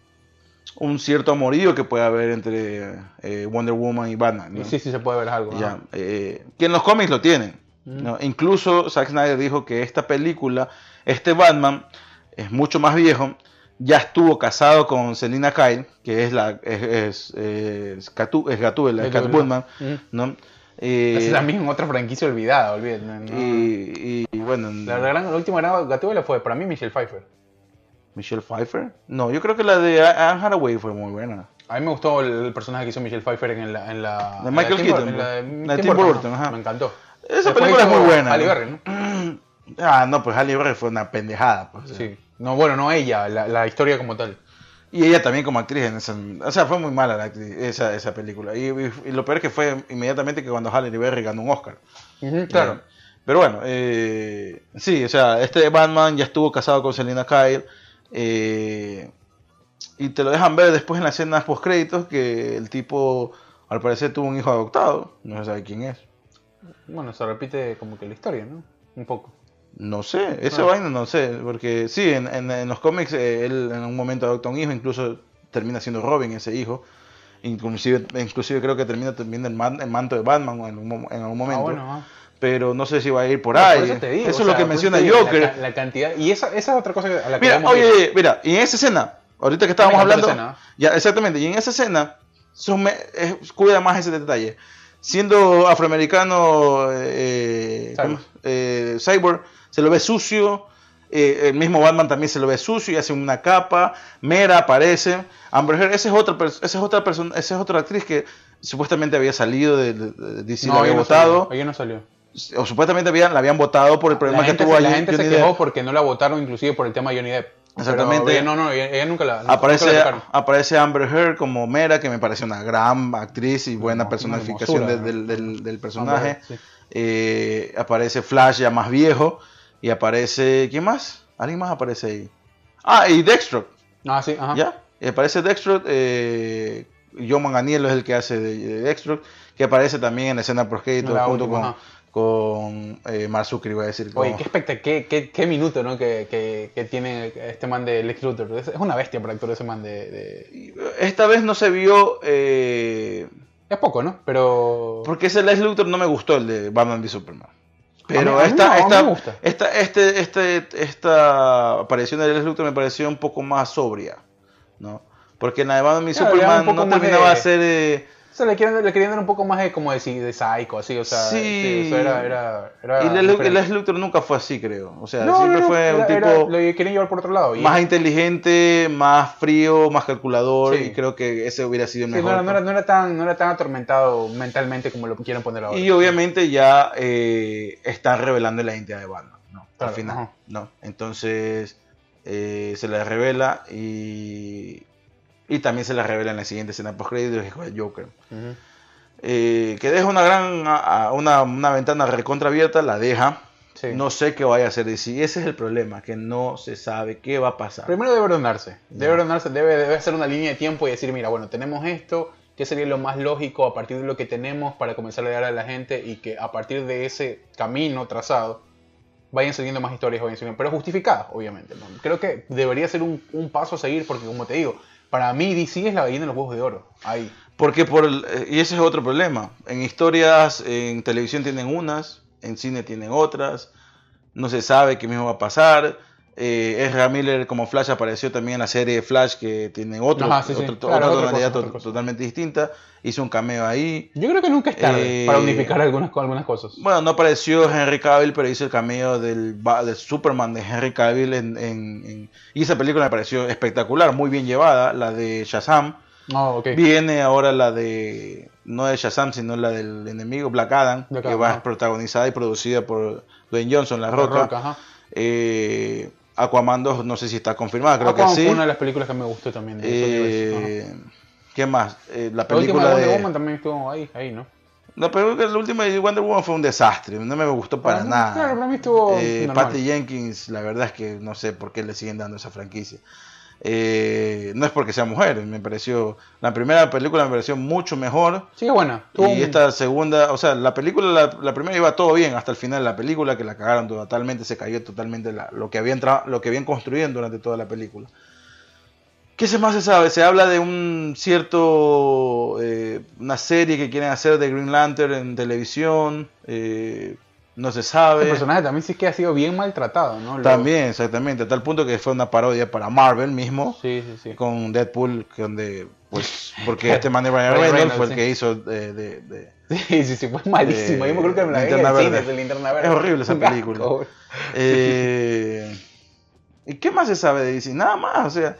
un cierto amorío que puede haber entre eh, Wonder Woman y Batman. ¿no? Sí, sí se puede ver algo. Ya, eh, que en los cómics lo tienen. Mm. ¿no? Incluso Zack Snyder dijo que esta película, este Batman, es mucho más viejo. Ya estuvo casado con Selina Kyle, que es la es, es, es, Catu- es Gatúbela, es Gatúbela. Catwoman, Mm. ¿no? Eh, Esa es también otra franquicia olvidada, olvídate. ¿no? y, y, bueno, La, gran- la última gran Gatúbela fue para mí Michelle Pfeiffer. Michelle Pfeiffer. No, yo creo que la de Anne Hathaway fue muy buena. A mí me gustó el, personaje que hizo Michelle Pfeiffer en la. En la De en Michael Tim Keaton, Bur- en la de Tim Burton, ajá. Me encantó. Esa Después película es muy buena. Halle. Berry, ¿no? <clears throat> Ah, no, pues Halle Berry fue una pendejada. Pues, Sí. No, bueno, no ella, la, la historia como tal. Y ella también como actriz en esa... O sea, fue muy mala la actriz, esa, esa película. Y, y- y lo peor es que fue inmediatamente que cuando Halle Berry ganó un Oscar. claro. Eh, Pero bueno, eh, sí, o sea, este Batman ya estuvo casado con Selena Kyle. Eh, y te lo dejan ver después en las escenas post créditos que el tipo al parecer tuvo un hijo adoptado. No se sabe quién es. Bueno, se repite como que la historia, ¿no? Un poco. No sé, esa Ah. vaina no sé, porque sí, en, en- en los cómics eh, él en un momento adopta un hijo, incluso termina siendo Robin ese hijo, inclusive, inclusive creo que termina también el, man- el manto de Batman en, un en algún momento, Ah, bueno, ah. Pero no sé si va a ir por No, ahí, eso digo, es lo que menciona digo, Joker. La, ca- la cantidad. Y esa, esa es otra cosa a la que Mira, ir. oye, mira, y en esa escena, ahorita que estábamos hablando, ya exactamente, y en esa escena, son cuida más ese detalle. siendo afroamericano, eh. Eh, Cyborg, se lo ve sucio. eh, el mismo Batman también se lo ve sucio y hace una capa. Mera aparece. Amber Heard, esa es otra, esa es otra persona, esa es otra actriz que supuestamente había salido de, de- de DC, la había no votado. no salió. O supuestamente habían, la habían votado por el problema que tuvo se, la allí gente se quejó Depp. porque no la votaron inclusive por el tema de Johnny Depp. Exactamente. Ella- no, no, ella, ella nunca la nunca Aparece, la aparece Amber Heard como Mera, que me parece una gran actriz y buena personificación hermosura, del, del- personaje. Amber, sí. Eh, aparece Flash ya más viejo. Y aparece. ¿Quién más? ¿Alguien más aparece ahí? Ah, y Dextro. Ah, sí, ajá. ¿Ya? Y aparece Dextro. Eh, John Manganiello es el que hace de, de Dextro. Que aparece también en la escena por La junto última, con, ajá. Con eh, Mark iba a decir. Oye, como- qué, espectac- qué, qué, qué minuto, ¿no? Que, que, que tiene este man de Lex Luthor. Es, una bestia para actuar ese man de... de- Esta vez no se vio. eh, Es poco, ¿no? Pero... Porque ese Lex Luthor no me gustó el de Batman v Superman. Pero A mí- a mí esta, no, esta, me gusta. esta, este, este, esta aparición de Lex Luthor me pareció un poco más sobria, ¿no? Porque en la de Batman v Claro, Superman no terminaba de- ser... eh, sea, le querían, le querían dar un poco más de, como decir, de psycho, así, o sea... Sí. o sea, era... era, era y Lex Luthor nunca fue así, creo. O sea, No, siempre no, fue un tipo lo querían llevar por otro lado. y- más inteligente, más frío, más calculador. Sí. Y creo que ese hubiera sido el sí, mejor. no, era, no, era, no era tan, no era tan atormentado mentalmente como lo quieren poner ahora. Y obviamente ya eh, están revelando la identidad de Batman, ¿no? Claro, Al final, ajá. ¿no? Entonces eh, se la revela y, y también se la revela en la siguiente escena post créditos hijo del Joker. Ujú. Eh, que deja una gran a- una, una ventana recontra abierta, la deja. Sí. No sé qué vaya a hacer DC. Ese es el problema, que no se sabe qué va a pasar. Primero debe ordenarse. Debe ordenarse, debe, debe hacer una línea de tiempo y decir, mira, bueno, tenemos esto, ¿qué sería lo más lógico a partir de lo que tenemos para comenzar a dar a la gente y que a partir de ese camino trazado vayan saliendo más historias, vayan saliendo, pero justificadas, obviamente. ¿no? Creo que debería ser un, un paso a seguir porque, como te digo, para mí DC es la gallina de los huevos de oro. Ahí. Porque por eh, y ese es otro problema. En historias, en televisión tienen unas, en cine tienen otras. No se sabe qué mismo va a pasar. Eh, Ezra Miller como Flash apareció también en la serie Flash que tiene otro, Ajá, sí, sí. otro- Claro, otra tonalidad cosa, to- totalmente distinta. Hizo un cameo ahí. Yo creo que nunca es tarde Eh, para unificar algunas, algunas cosas. Bueno, no apareció Henry Cavill, pero hizo el cameo del, del Superman de Henry Cavill. En, en- en- y esa película me pareció espectacular, muy bien llevada. La de Shazam. No, ok. Viene ahora la de. No de Shazam, sino la del enemigo Black Adam, Black que Adam, va ajá. protagonizada y producida por Dwayne Johnson, La La Roca. Roca, ajá. Eh, Aquaman 2, no sé si está confirmada, creo Aquaman que sí. fue una de las películas que me gustó también. De. Eh, ¿Qué más? Eh, la película de Wonder de. Woman también estuvo ahí, ahí, ¿no? La, película- la última de Wonder Woman fue un desastre, no me gustó para Para nada. claro, para mí estuvo Eh. Patty Jenkins, la verdad es que no sé por qué le siguen dando esa franquicia. Eh, no es porque sea mujer, me pareció. La primera película me pareció mucho mejor. Sí, es buena. Tuvo Y un- esta segunda, o sea, la película, la, la primera iba todo bien hasta el final de la película, que la cagaron totalmente, se cayó totalmente la- lo, que habían tra- lo que habían construido durante toda la película. ¿Qué se más se sabe? Se habla de un cierto, eh, una serie que quieren hacer de Green Lantern en televisión, eh, no se El sabe. personaje también sí que ha sido bien maltratado, ¿no? También, exactamente, a tal punto que fue una parodia para Marvel mismo, Sí, sí, sí. con Deadpool, que donde, pues, <laughs> porque este man de Ryan Reynolds fue el que hizo de- de- de, <laughs> Sí, sí, sí, fue malísimo. Yo me acuerdo que me la vi en el cine, de Linterna Verde. Es horrible esa <laughs> película. Eh, ¿Y qué más se sabe de DC? Nada más, o sea,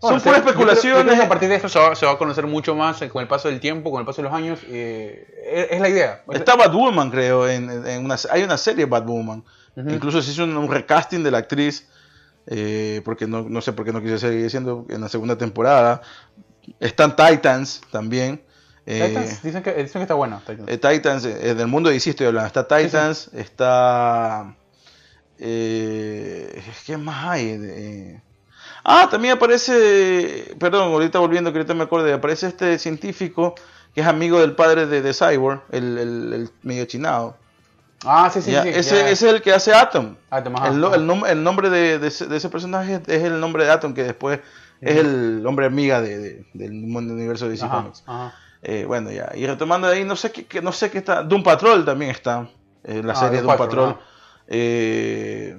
Bueno, son puras especulaciones. a partir de esto se va, se va a conocer mucho más con el paso del tiempo, con el paso de los años. eh, es, la idea. Está Batwoman, creo, en, en una, hay una serie Batwoman. Incluso se hizo un, un recasting de la actriz, eh, porque no, no sé por qué no quiso seguir siendo en la segunda temporada. Están Titans también. eh, Titans, dicen, que, dicen que está buena. Titans. Eh, Titans, del mundo de DC estoy hablando. Está Titans, está. Eh, ¿Qué más hay? Ah, también aparece. Perdón, ahorita volviendo, que ahorita me acordé. Aparece este científico que es amigo del padre de, de Cyborg, el, el, el medio chinado. ah, sí, sí, Ya, sí. ese, ese es el que hace Atom. Ajá, el, el nom- el nombre de, de ese, de ese personaje es el nombre de Atom, que después es el hombre amiga de, de- del mundo universo de DC Ajá, Comics. ajá. Eh, bueno, ya. Y retomando de ahí, no sé qué, qué- no sé qué está. Doom Patrol también está. eh, la Ah, serie Doom Doom Patrol. Eh,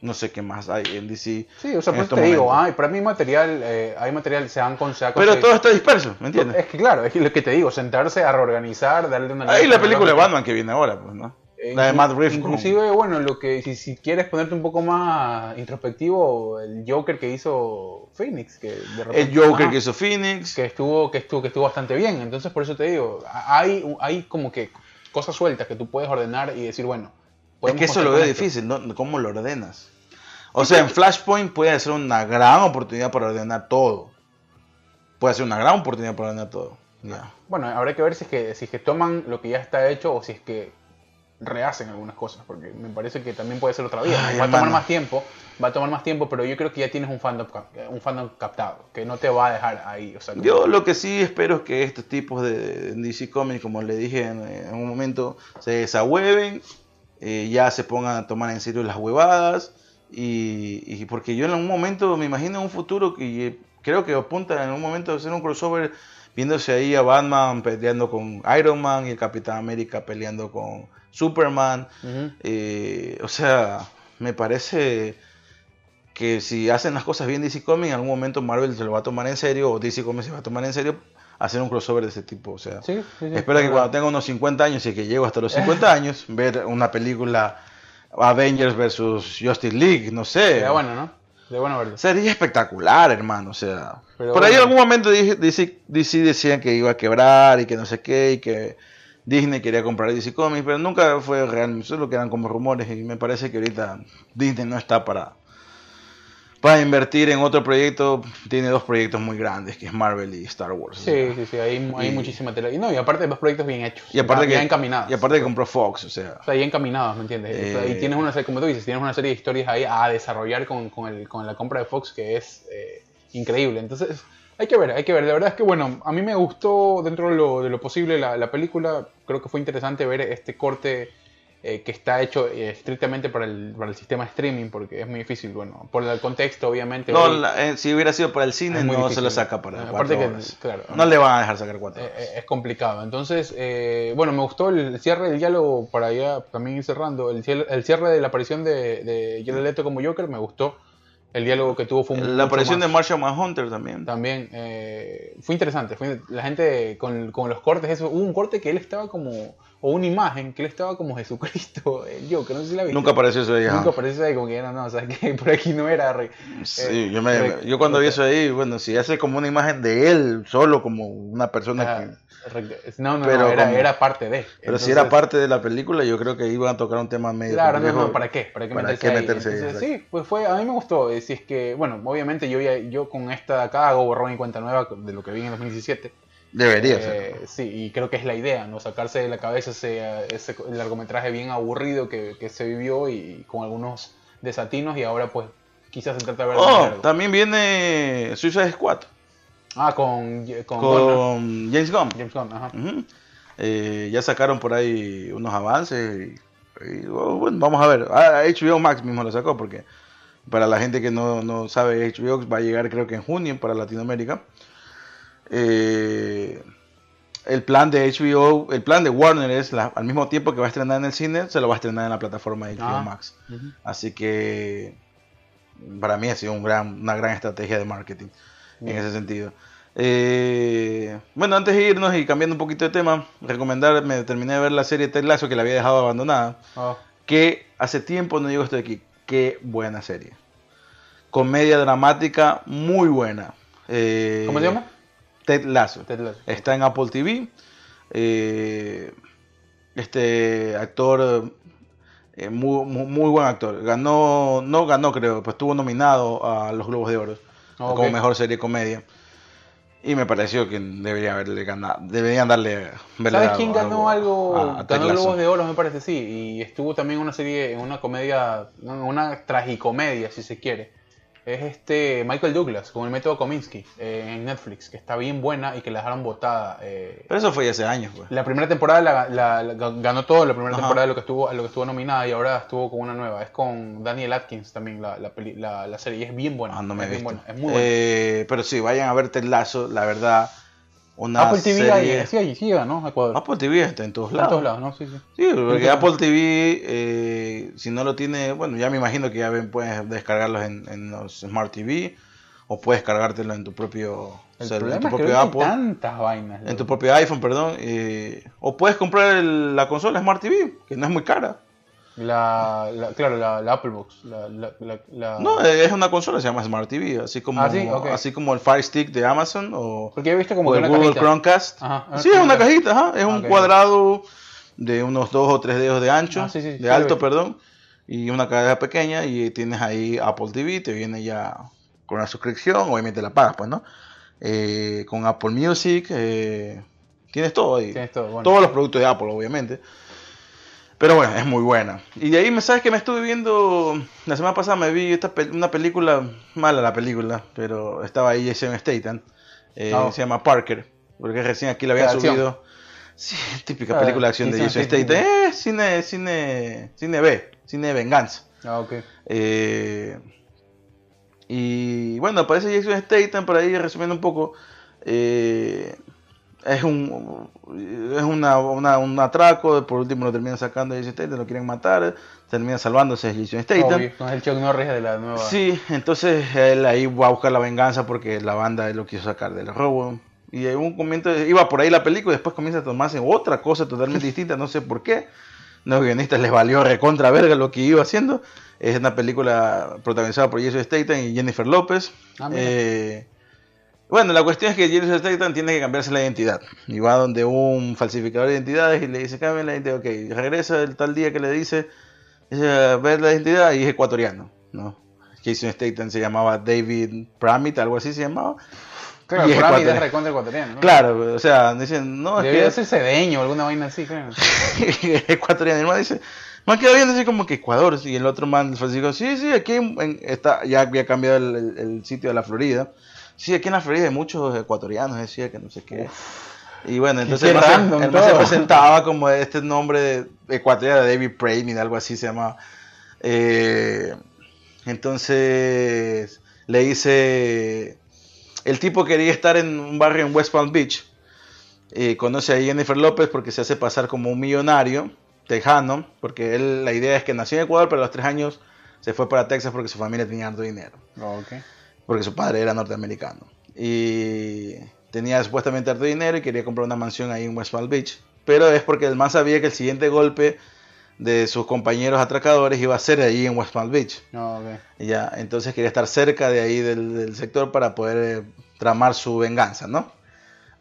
No sé qué más hay en DC. Sí, o sea, estos te digo, momentos. ay, para mí material, eh, hay material, se han con se ha Pero conseguido- todo está disperso, ¿me entiendes? Es que claro, es lo que te digo, sentarse a reorganizar, darle una... Ahí la película de. Batman que viene ahora, pues, ¿no? Eh, La de Matt Reeves. con- Inclusive, bueno, lo que si, si quieres ponerte un poco más introspectivo, el Joker que hizo Phoenix, que de repente, El Joker ajá, que hizo Phoenix. que estuvo que estuvo que estuvo bastante bien. Entonces, por eso te digo, hay hay como que cosas sueltas que tú puedes ordenar y decir, bueno, Es que eso lo veo esto. difícil, ¿no? ¿Cómo lo ordenas? O sea, en Flashpoint puede ser una gran oportunidad para ordenar todo. Puede ser una gran oportunidad para ordenar todo. Bueno, habrá que ver si es que si es que toman lo que ya está hecho o si es que rehacen algunas cosas, porque me parece que también puede ser otra vía. Ay, va a tomar más tiempo, va a tomar más tiempo, pero yo creo que ya tienes un fandom, un fandom captado, que no te va a dejar ahí. O sea, como- Yo lo que sí espero es que estos tipos de DC Comics, como le dije en, en un momento, se desahueven, eh, ya se pongan a tomar en serio las huevadas. Y, y porque yo en un momento me imagino un futuro que eh, creo que apunta en un momento a hacer un crossover viéndose ahí a Batman peleando con Iron Man y el Capitán América peleando con Superman. Eh, o sea, me parece que si hacen las cosas bien DC Comics, en algún momento Marvel se lo va a tomar en serio, o DC Comics se va a tomar en serio, hacer un crossover de ese tipo. O sea, Sí, sí, sí, espero que cuando tenga unos 50 años y que llego hasta los 50 años, ver una película Avengers versus Justice League, no sé. Sería bueno, ¿no? De bueno verlo. Sería espectacular, hermano. O sea, Pero por ahí en algún momento dije- DC, DC decían que iba a quebrar y que no sé qué, y que Disney quería comprar DC Comics, pero nunca fue real. Solo quedan como rumores y me parece que ahorita Disney no está para, para invertir en otro proyecto. Tiene dos proyectos muy grandes, que es Marvel y Star Wars. Sí, sí, sí, hay, hay y- muchísima tela. Y no, y aparte dos proyectos bien hechos. Y aparte ya, que, ya encaminados. Y aparte que compró Fox, o sea. O sea, ya encaminados, ¿me entiendes? O sea, Eh. y tienes una serie, como tú dices, tienes una serie de historias ahí a desarrollar con, con, el, con la compra de Fox que es eh, increíble. Entonces, hay que ver, hay que ver. La verdad es que, bueno, a mí me gustó dentro de lo, de lo posible la, la película. Creo que fue interesante ver este corte eh, que está hecho eh, estrictamente para el, para el sistema streaming, porque es muy difícil, bueno, por el contexto, obviamente. No, hoy, la- eh, si hubiera sido para el cine, no se lo saca para cuatro aparte que, horas. claro. no le van a dejar sacar cuatro eh, horas. es complicado. Entonces, eh, bueno, me gustó el cierre del diálogo para ya también ir cerrando. El cierre, el cierre de la aparición de, de Jared Leto como Joker me gustó. El diálogo que tuvo fue La mucho aparición de Martian Manhunter también. también fue interesante. Fue, la gente con, con los cortes, eso, hubo un corte que él estaba como, o una imagen que él estaba como Jesucristo, <laughs> el Joker, no sé si la viste. Nunca apareció eso ahí. Nunca apareció ahí como que no, no, o sea, <laughs> que por aquí no era. re- Sí, eh, yo, me- re- yo cuando vi eso ahí, bueno, si hace como una imagen de él, solo como una persona ah, que... re- No, no, Pero no, era, como- era parte de. Pero si era parte de la película, yo creo que iban a tocar un tema medio Claro, no, no, ¿para qué? ¿Para qué ¿Para meterse, qué ahí? meterse ahí? Entonces, Exacto. sí, pues fue, a mí me gustó. eh, Si es que, bueno, obviamente yo ya, yo con esta acá hago borrón y cuenta nueva de lo que vi en 2017. Debería Eh, ser. sí, y creo que es la idea, ¿no? Sacarse de la cabeza ese, ese largometraje bien aburrido que, que se vivió y con algunos desatinos y ahora pues quizás se trata de ver Oh, también viene Suicide Squad Ah, con, con. James Gunn. James Gunn, ajá. Eh, ya sacaron por ahí unos avances y, y, oh, bueno, vamos a ver. Ah, HBO Max mismo lo sacó porque para la gente que no, no sabe, HBO va a llegar creo que en junio para Latinoamérica. Eh, el plan de HBO, el plan de Warner es la- al mismo tiempo que va a estrenar en el cine, se lo va a estrenar en la plataforma de HBO Ah. Max. Así que para mí ha sido un gran, una gran estrategia de marketing en ese sentido. Eh, bueno, antes de irnos y cambiando un poquito de tema, recomendar, me terminé de ver la serie Ted Lasso que la había dejado abandonada, Ah, que hace tiempo no digo esto de aquí. Qué buena serie. Comedia dramática muy buena. Eh, ¿Cómo se llama? Ted Lasso. Ted Lasso. Está en Apple TV. Eh, este actor, eh, muy, muy, muy buen actor. Ganó, no ganó creo, pues estuvo nominado a los Globos de Oro Ah, como mejor serie de comedia. Y me pareció que debería haberle ganado, deberían darle. ¿Sabes quién ganó algo? a- ganó. Globos de Oro, me parece, sí. Y estuvo también en una serie, en una comedia, una tragicomedia, si se quiere. Es este Michael Douglas, con el método Kominsky, eh, en Netflix, que está bien buena y que la dejaron botada. eh. Pero eso fue hace años, pues. La primera temporada la, la- la- ganó todo, la primera Ajá. temporada de lo que estuvo, a lo que estuvo nominada y ahora estuvo con una nueva. Es con Daniel Atkins también la, la, serie y es bien buena. Ah, no me es bien buena, es muy buena. Eh, pero sí, vayan a ver Ted Lasso, la verdad. Una Apple TV serie... ahí, sí, ahí, sí, ¿no? Ecuador. Apple TV está en todos lados. en todos lados, ¿no? Sí, sí. Sí, porque. Apple TV, eh, si no lo tiene, bueno, ya me imagino que ya ven, puedes descargarlos en, en los Smart TV o puedes cargártelo en tu propio, El cel- en tu es que propio Apple, hay tantas vainas. en tu propio iPhone, perdón, eh, o puedes comprar el- la consola Smart TV, que no es muy cara. La, la- claro, la, la Apple Box. La, la, la, la- No, eh, es una consola, se llama Smart TV, así como, Ah, sí, así como el Fire Stick de Amazon o, Porque he visto como o que el una Google cajita. Chromecast. Ajá, Sí, es una cajita. ajá, es un cuadrado de unos dos o tres dedos de ancho, Ah, sí, sí, sí, de alto, perdón, y una caja pequeña y tienes ahí Apple TV, te viene ya con una suscripción, obviamente la pagas, pues, ¿no? Eh, con Apple Music, eh, tienes todo ahí, Tienes todo, bueno. todos los productos de Apple, obviamente. Pero bueno, es muy buena. Y de ahí, me ¿sabes que Me estuve viendo, la semana pasada me vi esta pel- una película, mala la película, pero estaba ahí Jason Statham, eh, Ah. se llama Parker, porque recién aquí la habían acción. subido. Sí, <laughs> típica Ah, película de acción de Jason. Statham. Eh, cine, cine, cine B, cine de venganza. Ah, ok. Eh, y bueno, aparece Jason Statham por ahí, resumiendo un poco. eh, es un es una, una- un atraco, por último lo terminan sacando a Jason Statham, lo quieren matar, termina salvándose Jason Statham. Obvio, no es el Chuck Norris de la nueva. Sí, entonces él ahí va a buscar la venganza porque la banda lo quiso sacar del robo. Y en un momento iba por ahí la película y después comienza a tomarse otra cosa totalmente <laughs> distinta, no sé por qué. Los guionistas les valió recontra verga lo que iba haciendo. Es una película protagonizada por Jason Statham y Jennifer López. Ah. Eh, bueno, la cuestión es que Jason Statham tiene que cambiarse la identidad. Y va donde un falsificador de identidades y le dice, cambia la identidad. Ok, regresa el tal día que le dice, dice, ver la identidad y es ecuatoriano. ¿no? Jason Statham se llamaba David Pramit, algo así se llamaba. Claro, y es por Ami es ecuatoriano. recontra ecuatoriano. ¿no? Claro, o sea, dicen, no, es que ser cedeño o alguna vaina así, claro. <laughs> ecuatoriano. Man dice, man queda bien así como que Ecuador. Y el otro man el falsificador, sí, sí, aquí en- está, ya había cambiado el, el- el sitio de la Florida. Sí, aquí en la Florida hay muchos ecuatorianos, decía que no sé qué. Y bueno, entonces el se, random el man se todo. presentaba como este nombre de ecuatoriano, David Pramit, algo así se llamaba. Eh, entonces le dice, el tipo quería estar en un barrio en West Palm Beach. Eh, conoce a Jennifer López porque se hace pasar como un millonario tejano, porque él, la idea es que nació en Ecuador, pero a los tres años se fue para Texas porque su familia tenía harto dinero Oh, ok. Porque su padre era norteamericano. Y tenía supuestamente harto dinero y quería comprar una mansión ahí en West Palm Beach. Pero es porque el man sabía que el siguiente golpe de sus compañeros atracadores iba a ser ahí en West Palm Beach. No, ok. Y ya, entonces quería estar cerca de ahí del, del sector para poder eh, tramar su venganza, ¿no?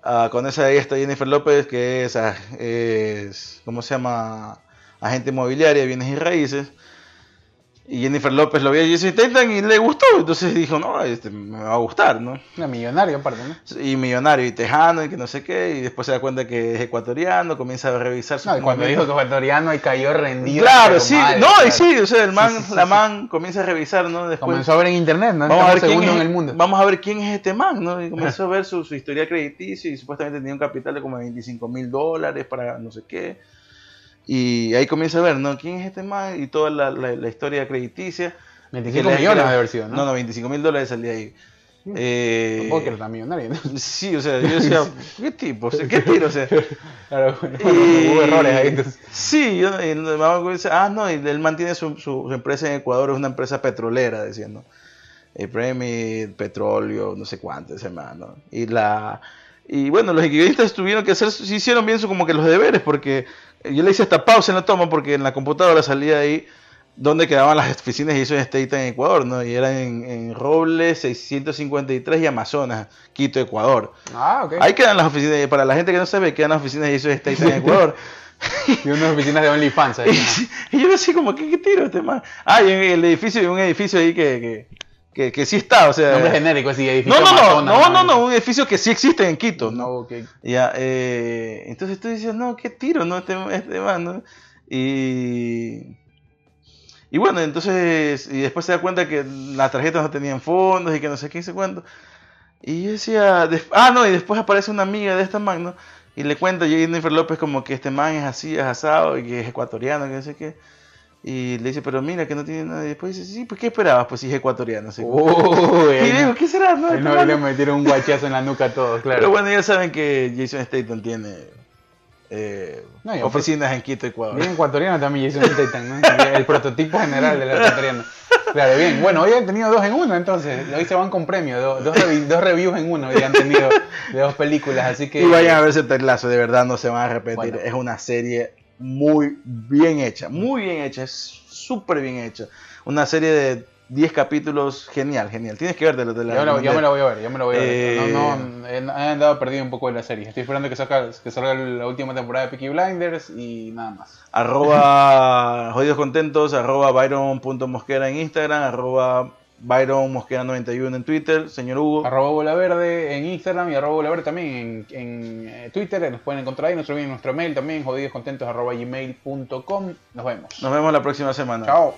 Ah, con esa ahí está Jennifer López, que es, ah, es, ¿cómo se llama? Agente inmobiliaria, de bienes y raíces. Y Jennifer López lo vio a Jason Statham y le gustó, entonces dijo, no, este me va a gustar, ¿no? Una millonaria aparte, ¿no? Y millonario y tejano y que no sé qué, y después se da cuenta que es ecuatoriano, comienza a revisar sus No, y cuando dijo que ecuatoriano y cayó rendido. Claro, sí, no, claro. y sí, o sea, el man, Sí, sí, sí, la man comienza a revisar, ¿no? Después, Comenzó a ver en internet, ¿no? vamos a ver Estamos quién segundo es, en el mundo. vamos a ver quién es este man, ¿no? Y comenzó a ver su, su historia crediticia y supuestamente tenía un capital de como 25 mil dólares para no sé qué. Y ahí comienza a ver, ¿no? ¿Quién es este man? Y toda la, la- la historia crediticia. 25 Que le- millones de haber sido, ¿no? No, no, 25 mil dólares salía ahí. Eh, Tampoco que era tan millonario, ¿no? <laughs> Sí, o sea, yo decía, <laughs> ¿qué tipo? O sea, ¿Qué tiro? O sea, <laughs> Claro, bueno, y- hubo errores ahí. Entonces. Sí, yo, y el dice, ah, no, y él mantiene su, su- su empresa en Ecuador, es una empresa petrolera, diciendo. Eh, Premit, petróleo, no sé cuánto, ese man, ¿no? Y la... Y bueno, los guionistas tuvieron que hacer, sí hicieron bien su, como que los deberes, porque yo le hice hasta pausa en la toma, porque en la computadora salía ahí donde quedaban las oficinas de Jason Statham en Ecuador, ¿no? Y eran en, en Robles 653 y Amazonas, Quito, Ecuador. Ah, ok. Ahí quedan las oficinas, para la gente que no sabe, quedan las oficinas de Jason Statham en Ecuador. <laughs> Y unas oficinas de OnlyFans ahí. <laughs> y yo así como, ¿qué, qué tiro este man? Ah, y en el edificio, hay un edificio ahí que, que, que, que sí está, o sea... Nombre genérico, así, edificio no, no, no, Amazonas, no, no, no, un edificio que sí existe en Quito, No, ¿no? ok. Ya, eh, entonces tú dices, no, qué tiro, ¿no? Este, este man, ¿no? Y... Y bueno, entonces, y después se da cuenta que las tarjetas no tenían fondos y que no sé qué, sé cuánto. Y yo decía, ah, no, y después aparece una amiga de esta man, ¿no? Y le cuenta a Jennifer López como que este man es así, es asado y que es ecuatoriano, que no sé qué. Y le dice, pero mira que no tiene nada. Y después dice, sí, pues ¿qué esperabas? Pues si es ecuatoriano. Así Uy, <laughs> y digo, ¿qué será? No, no le metieron un guachazo en la nuca a todos, claro. Pero bueno, ya saben que Jason Statham tiene eh, No, y oficinas en Quito, Ecuador. Bien ecuatoriano también Jason Statham, ¿no? El prototipo general del ecuatoriano. Claro, bien. Bueno, hoy han tenido dos en uno, entonces. Hoy se van con premio. do- Dos, revi- dos reviews en uno hoy han tenido de dos películas, así que... Y vayan a verse Ted Lasso, de verdad no se van a repetir. Bueno. Es una serie muy bien hecha, muy bien hecha, es súper bien hecha. Una serie de 10 capítulos, genial, genial. Tienes que verte de la me, la, ya me la voy a ver, ya me la voy a ver. Eh, No, no, he, andado perdido un poco de la serie. Estoy esperando que, saca, que salga la última temporada de Peaky Blinders y nada más. Arroba <laughs> jodidos contentos, arroba byron.mosquera en Instagram, arroba byron mosquera 91 en Twitter, señor Hugo. Arroba bola verde en Instagram y arroba bola verde también en, en, eh, Twitter. Nos pueden encontrar ahí. Nuestro, nuestro mail también, jodidoscontentos arroba gmail.com. Nos vemos. Nos vemos la próxima semana. Chao.